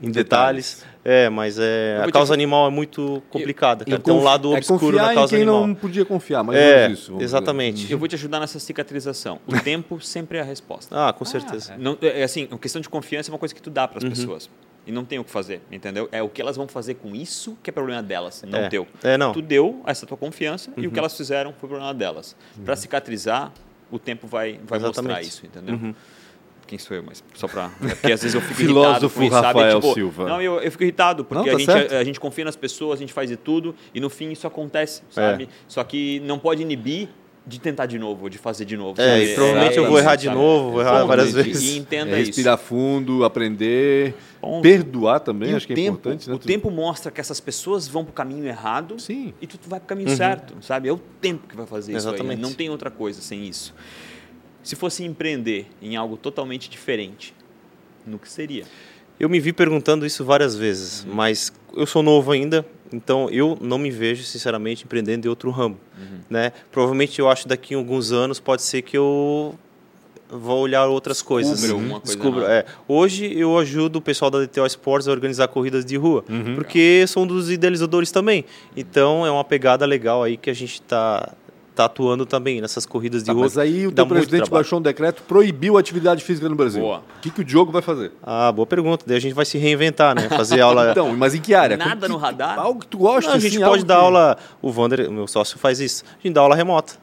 Speaker 3: em detalhes. É, mas é,
Speaker 2: Eu
Speaker 3: a
Speaker 2: te
Speaker 3: causa animal é muito complicada. Tem um lado
Speaker 1: é
Speaker 3: obscuro na
Speaker 1: em
Speaker 3: causa
Speaker 1: quem
Speaker 3: animal.
Speaker 1: não podia confiar, mas
Speaker 3: É,
Speaker 1: é isso. vamos dizer.
Speaker 3: exatamente.
Speaker 2: Eu vou te ajudar nessa cicatrização. O [LAUGHS] tempo sempre é a resposta.
Speaker 3: Ah, com certeza.
Speaker 2: Não, é assim, a questão de confiança é uma coisa que tu dá
Speaker 3: Uhum.
Speaker 2: para as pessoas. E não tem o que fazer, entendeu? É o que elas vão fazer com isso que é problema delas, não
Speaker 3: É.
Speaker 2: teu.
Speaker 3: É, não. Uhum.
Speaker 2: Tu deu essa tua confiança e o que elas fizeram foi problema delas. Para cicatrizar, o tempo vai, vai mostrar isso, entendeu?
Speaker 3: Uhum.
Speaker 2: Quem sou eu, mas só para é porque às vezes eu fico
Speaker 1: Filósofo [LAUGHS]
Speaker 2: irritado com isso, sabe?
Speaker 1: Rafael
Speaker 2: Tipo,
Speaker 1: Silva.
Speaker 2: Não, eu, eu fico irritado porque
Speaker 1: Não, tá
Speaker 2: a, gente,
Speaker 1: certo.
Speaker 2: a, gente confia nas pessoas, a gente faz de tudo e no fim isso acontece,
Speaker 3: É.
Speaker 2: sabe? Só que não pode inibir de tentar de novo, de fazer de novo.
Speaker 3: É,
Speaker 2: sabe?
Speaker 3: e provavelmente eu vou errar de
Speaker 2: sabe?
Speaker 3: novo, vou errar várias
Speaker 2: E-
Speaker 3: vezes.
Speaker 2: E entenda
Speaker 1: É
Speaker 2: isso.
Speaker 1: respirar fundo, aprender,
Speaker 2: Ponto.
Speaker 1: perdoar também,
Speaker 2: E
Speaker 1: acho que é
Speaker 2: tempo,
Speaker 1: importante, né?
Speaker 2: O tempo mostra que essas pessoas vão para o caminho errado
Speaker 1: Sim.
Speaker 2: e tu, tu vai para o caminho certo, sabe? É o tempo que vai fazer isso
Speaker 3: Exatamente.
Speaker 2: aí. Não tem outra coisa sem isso. Se fosse empreender em algo totalmente diferente, no que seria?
Speaker 3: Eu me vi perguntando isso várias vezes,
Speaker 2: Uhum.
Speaker 3: mas eu sou novo ainda, então eu não me vejo, sinceramente, empreendendo em outro ramo.
Speaker 2: Uhum.
Speaker 3: Né? Provavelmente eu acho daqui a alguns anos pode ser que eu vou olhar outras coisas.
Speaker 2: Descubra alguma coisa
Speaker 3: Descubra,
Speaker 2: nova.
Speaker 3: é. Hoje eu ajudo o pessoal da DTO Sports a organizar corridas de rua,
Speaker 2: Uhum.
Speaker 3: porque sou um dos idealizadores também. Então é uma pegada legal aí que a gente está tá atuando também nessas corridas de
Speaker 1: Tá,
Speaker 3: rua.
Speaker 1: mas aí o teu presidente baixou um decreto, proibiu a atividade física no Brasil.
Speaker 2: Boa.
Speaker 1: O que, que o Diogo vai fazer?
Speaker 3: Ah, boa pergunta. Daí a gente vai se reinventar, né? Fazer aula. [LAUGHS]
Speaker 1: Então, mas em que área?
Speaker 2: Nada
Speaker 1: Que-
Speaker 2: no radar?
Speaker 1: Algo que tu gosta,
Speaker 3: Não, a gente
Speaker 1: assim,
Speaker 3: pode dar
Speaker 1: que-
Speaker 3: aula. O Vander, o meu sócio, faz isso. A gente dá aula remota.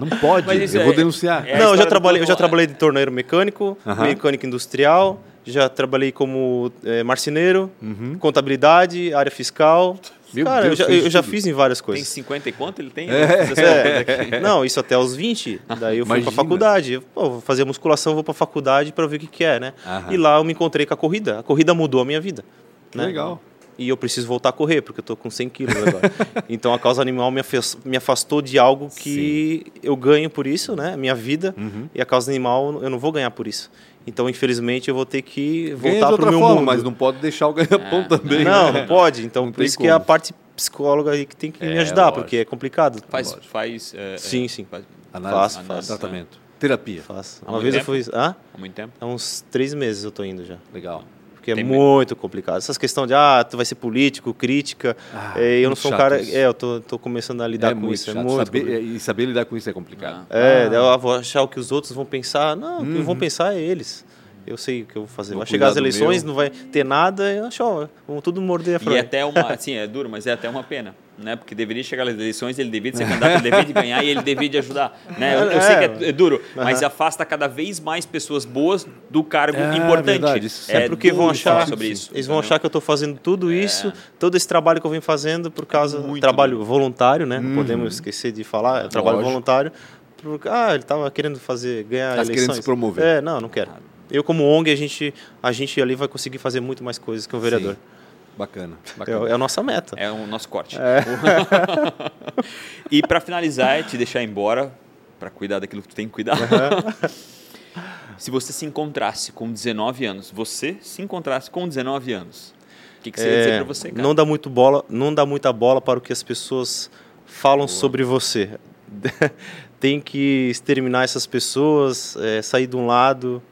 Speaker 1: Não pode, eu
Speaker 2: é-
Speaker 1: vou denunciar.
Speaker 2: é
Speaker 3: não, eu já trabalhei, eu já trabalhei de torneiro mecânico, mecânico industrial, já trabalhei como eh, marceneiro, contabilidade, área fiscal.
Speaker 1: Meu
Speaker 3: Cara,
Speaker 1: Deus,
Speaker 3: eu, já, eu já fiz em várias
Speaker 2: Tem
Speaker 3: coisas.
Speaker 2: 50 e quanto ele tem?
Speaker 1: É.
Speaker 2: Aqui. [LAUGHS]
Speaker 3: Não, isso até os 20. Daí eu fui
Speaker 1: Imagina.
Speaker 3: pra faculdade. Pô, vou fazer musculação, vou pra faculdade para ver o que, que é, né?
Speaker 1: Aham.
Speaker 3: E lá eu me encontrei com a corrida. A corrida mudou a minha vida.
Speaker 1: Que
Speaker 3: né?
Speaker 1: legal.
Speaker 3: E eu preciso voltar a correr, porque eu tô com 100 quilos agora. [LAUGHS] então a causa animal me afas- me afastou de algo que eu ganho por isso, né? Minha vida.
Speaker 1: Uhum.
Speaker 3: E a causa animal eu não vou ganhar por isso. Então, infelizmente, eu vou ter que voltar
Speaker 1: outra
Speaker 3: pro meu
Speaker 1: forma,
Speaker 3: mundo.
Speaker 1: mas não pode deixar o ganha-pão também.
Speaker 3: Não,
Speaker 1: né?
Speaker 3: não pode. Então,
Speaker 1: Não
Speaker 3: por isso que é a
Speaker 1: como.
Speaker 3: parte psicóloga aí que tem que me
Speaker 1: É,
Speaker 3: ajudar,
Speaker 1: lógico.
Speaker 3: porque é complicado.
Speaker 2: Faz, faz é,
Speaker 3: Sim,
Speaker 2: é,
Speaker 3: sim.
Speaker 2: faz-
Speaker 1: Análise,
Speaker 3: Faço,
Speaker 1: análise,
Speaker 3: faço.
Speaker 1: tratamento. Terapia.
Speaker 3: Faço.
Speaker 2: Há
Speaker 3: Uma
Speaker 2: muito
Speaker 3: vez eu
Speaker 2: tempo?
Speaker 3: fui. Hã?
Speaker 2: há muito tempo?
Speaker 3: Há uns três meses eu tô indo já.
Speaker 1: Legal.
Speaker 3: Porque é
Speaker 2: Tem
Speaker 3: muito complicado. Essas questões de, ah, tu vai ser político, crítica.
Speaker 1: Ah,
Speaker 3: é, eu não sou um cara.
Speaker 1: isso.
Speaker 3: É, eu tô, tô começando a lidar
Speaker 1: é
Speaker 3: com isso.
Speaker 1: chato.
Speaker 3: É muito
Speaker 1: saber,
Speaker 3: complicado.
Speaker 1: e saber lidar com isso é complicado.
Speaker 3: É,
Speaker 1: Ah.
Speaker 3: eu vou achar o que os outros vão pensar. Não, o que
Speaker 1: Uhum.
Speaker 3: vão pensar é eles. Eu sei o que eu vou fazer.
Speaker 1: Vou
Speaker 3: Vai chegar as eleições,
Speaker 1: meu.
Speaker 3: não vai ter nada, eu acho, ó, vamos tudo morder a
Speaker 2: E é
Speaker 3: frente.
Speaker 2: até uma, [LAUGHS] assim, é duro, mas é até uma pena. Né? Porque deveria chegar às eleições, ele deveria ser candidato, ele deveria de ganhar e ele deveria de ajudar. Né? Eu, eu sei que é, é duro, mas afasta cada vez mais pessoas boas do cargo
Speaker 1: É,
Speaker 2: importante.
Speaker 1: verdade, isso
Speaker 3: É porque vão achar,
Speaker 2: sobre isso.
Speaker 3: eles vão
Speaker 2: entendeu?
Speaker 3: achar que eu estou fazendo tudo isso, todo esse trabalho que eu venho fazendo por causa do trabalho voluntário, né? Não podemos esquecer de falar, é trabalho
Speaker 1: Lógico.
Speaker 3: voluntário. Porque, ah, ele estava querendo fazer ganhar
Speaker 1: Tá querendo
Speaker 3: eleições.
Speaker 1: se promover.
Speaker 3: É, não, não quero. Eu como ONG a gente a gente ali vai conseguir fazer muito mais coisas que um vereador.
Speaker 1: Bacana,
Speaker 3: É,
Speaker 1: bacana.
Speaker 3: é a nossa meta.
Speaker 2: É o nosso corte. [LAUGHS] e para finalizar, é te deixar embora, para cuidar daquilo que tu tem que cuidar. [LAUGHS] se você se encontrasse com 19 anos, você se encontrasse com 19 anos, o que, que você ia dizer
Speaker 3: É,
Speaker 2: para você, cara?
Speaker 3: não dá muito bola, não dá muita bola para o que as pessoas falam sobre você. [LAUGHS] Tem que exterminar essas pessoas, é, sair de um lado,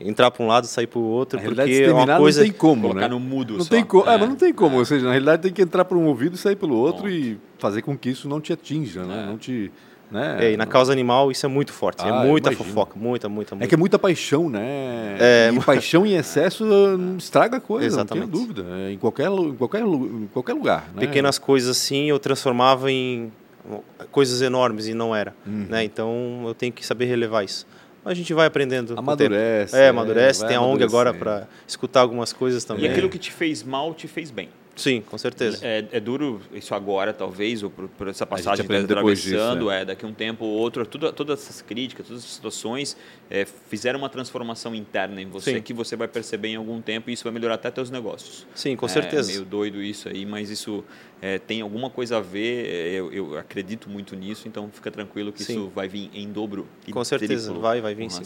Speaker 3: entrar para um lado, sair para o outro,
Speaker 1: Na
Speaker 3: porque é uma coisa
Speaker 1: não tem como,
Speaker 2: Colocar
Speaker 1: né?
Speaker 2: no mudo
Speaker 1: Não
Speaker 2: só.
Speaker 1: tem como, é.
Speaker 2: É.
Speaker 1: mas não tem como. Ou seja, na realidade tem que entrar por um ouvido e sair pelo outro
Speaker 2: Ponto.
Speaker 1: e fazer com que isso não te atinja, né?
Speaker 2: É.
Speaker 1: Não te, né?
Speaker 3: É, e na causa animal isso é muito forte,
Speaker 1: Ah,
Speaker 3: é muita
Speaker 1: imagino.
Speaker 3: fofoca, muita, muita, muita.
Speaker 1: É que é muita paixão, né?
Speaker 3: É,
Speaker 1: e paixão em excesso uh, estraga a coisa,
Speaker 3: Exatamente.
Speaker 1: não tenho dúvida. É, em, qualquer, em, qualquer, em qualquer lugar. Né?
Speaker 3: Pequenas coisas assim eu transformava em coisas enormes e não era,
Speaker 1: Uhum.
Speaker 3: né? Então eu tenho que saber relevar isso. Mas a gente vai aprendendo.
Speaker 1: Amadurece.
Speaker 3: É, amadurece.
Speaker 1: vai
Speaker 3: Tem a ONG agora para escutar algumas coisas também.
Speaker 2: E aquilo que te fez mal, te fez bem.
Speaker 3: Sim, com certeza.
Speaker 2: É, é duro isso agora, talvez, ou por, por essa passagem está
Speaker 1: depois disso,
Speaker 2: atravessando, é. daqui a um tempo ou outro, tudo, todas essas críticas, todas essas situações é, fizeram uma transformação interna em você
Speaker 3: Sim.
Speaker 2: que você vai perceber em algum tempo e isso vai melhorar até teus negócios.
Speaker 3: Sim, com
Speaker 2: É
Speaker 3: certeza.
Speaker 2: meio doido isso aí, mas isso é, tem alguma coisa a ver, é, eu, eu acredito muito nisso, então fica tranquilo que
Speaker 3: Sim.
Speaker 2: isso vai vir em dobro e
Speaker 3: Com certeza,
Speaker 2: triplo
Speaker 3: vai, vai vir sim.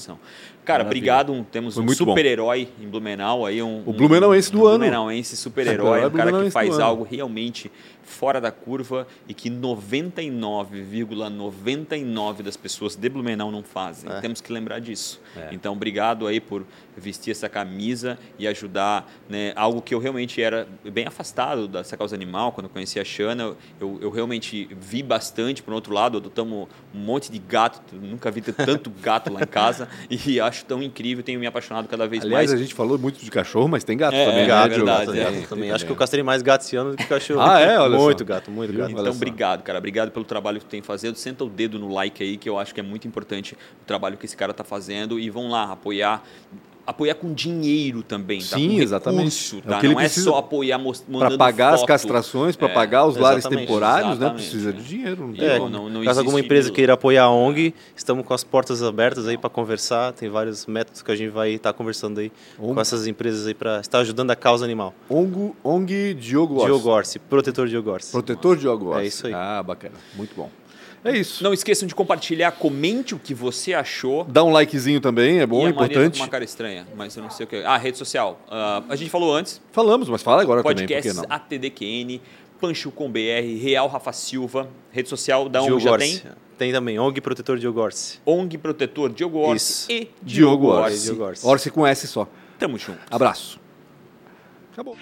Speaker 2: Cara,
Speaker 1: Maravilha.
Speaker 2: obrigado, um- temos
Speaker 1: Foi
Speaker 2: um super-herói em Blumenau aí, um,
Speaker 1: O Blumenauense do
Speaker 2: um
Speaker 1: ano.
Speaker 2: Blumenauense [LAUGHS] super-herói,
Speaker 1: Super-herói
Speaker 2: um cara que faz algo realmente fora da curva e que 99,99 das pessoas de Blumenau não fazem.
Speaker 3: É.
Speaker 2: Temos que lembrar disso.
Speaker 1: É.
Speaker 2: Então, obrigado aí por vestir essa camisa e ajudar, né, algo que eu realmente era bem afastado dessa causa animal, quando eu conheci a Xana, eu, eu realmente vi bastante, por outro lado, adotamos um monte de gato, nunca vi tanto gato lá em casa [LAUGHS] e acho tão incrível, tenho me apaixonado cada vez
Speaker 1: Aliás,
Speaker 2: mais.
Speaker 1: a gente falou muito de cachorro, mas tem gato
Speaker 2: É,
Speaker 1: também.
Speaker 2: é,
Speaker 1: né,
Speaker 2: é verdade,
Speaker 1: Tem,
Speaker 2: é.
Speaker 1: tem
Speaker 3: também. Acho que eu castrei mais gato esse ano do que cachorro.
Speaker 1: Ah, é? [LAUGHS] Olha
Speaker 3: muito gato, muito gato.
Speaker 2: Então, obrigado, cara. Obrigado pelo trabalho que tu tem fazendo. Senta o dedo no like aí, que eu acho que é muito importante o trabalho que esse cara tá fazendo. E vão lá apoiar. Apoiar com dinheiro também, tá?
Speaker 1: Sim,
Speaker 2: com
Speaker 1: exatamente.
Speaker 2: recurso,
Speaker 1: É
Speaker 2: tá?
Speaker 1: que ele
Speaker 2: Não
Speaker 1: precisa
Speaker 2: é só apoiar mos-
Speaker 1: Para
Speaker 2: mandando
Speaker 1: pagar as
Speaker 2: foto.
Speaker 1: castrações, para
Speaker 2: É,
Speaker 1: pagar os lares
Speaker 3: exatamente.
Speaker 1: temporários, né? Precisa de dinheiro. Não tem
Speaker 3: É,
Speaker 2: não-
Speaker 1: como.
Speaker 2: não- não
Speaker 3: caso alguma empresa queira apoiar a ONG, estamos com as portas abertas aí para conversar. Tem vários métodos que a gente vai estar conversando aí
Speaker 1: ONG.
Speaker 3: com essas empresas aí para estar ajudando a causa animal.
Speaker 1: ONG, ONG Diogo Orsi.
Speaker 3: Diogo Orsi, protetor Diogo Orsi.
Speaker 1: Protetor Diogo Orsi.
Speaker 3: É isso aí.
Speaker 1: Ah, bacana. Muito bom. É isso.
Speaker 2: Não esqueçam de compartilhar, comente o que você achou.
Speaker 1: Dá um likezinho também, é bom,
Speaker 2: e
Speaker 1: é
Speaker 2: a Maria tá
Speaker 1: importante.
Speaker 2: com uma cara estranha, mas eu não sei o que. Ah, rede social. Ah, a gente falou antes,
Speaker 1: Falamos, mas fala agora também, por
Speaker 2: podcasts
Speaker 1: que não?
Speaker 2: ATDQN, Pancho com BR, Real Rafa Silva, rede social da ONG já tem?
Speaker 3: Tem também, ONG Protetor Diogo Orsi.
Speaker 2: ONG Protetor Diogo Orsi
Speaker 3: Isso.
Speaker 2: e
Speaker 1: Diogo
Speaker 2: Diogo
Speaker 1: Orsi.
Speaker 2: Orsi.
Speaker 3: Diogo Orsi.
Speaker 1: Orsi com S só.
Speaker 2: Tamo junto.
Speaker 1: Abraço. Acabou.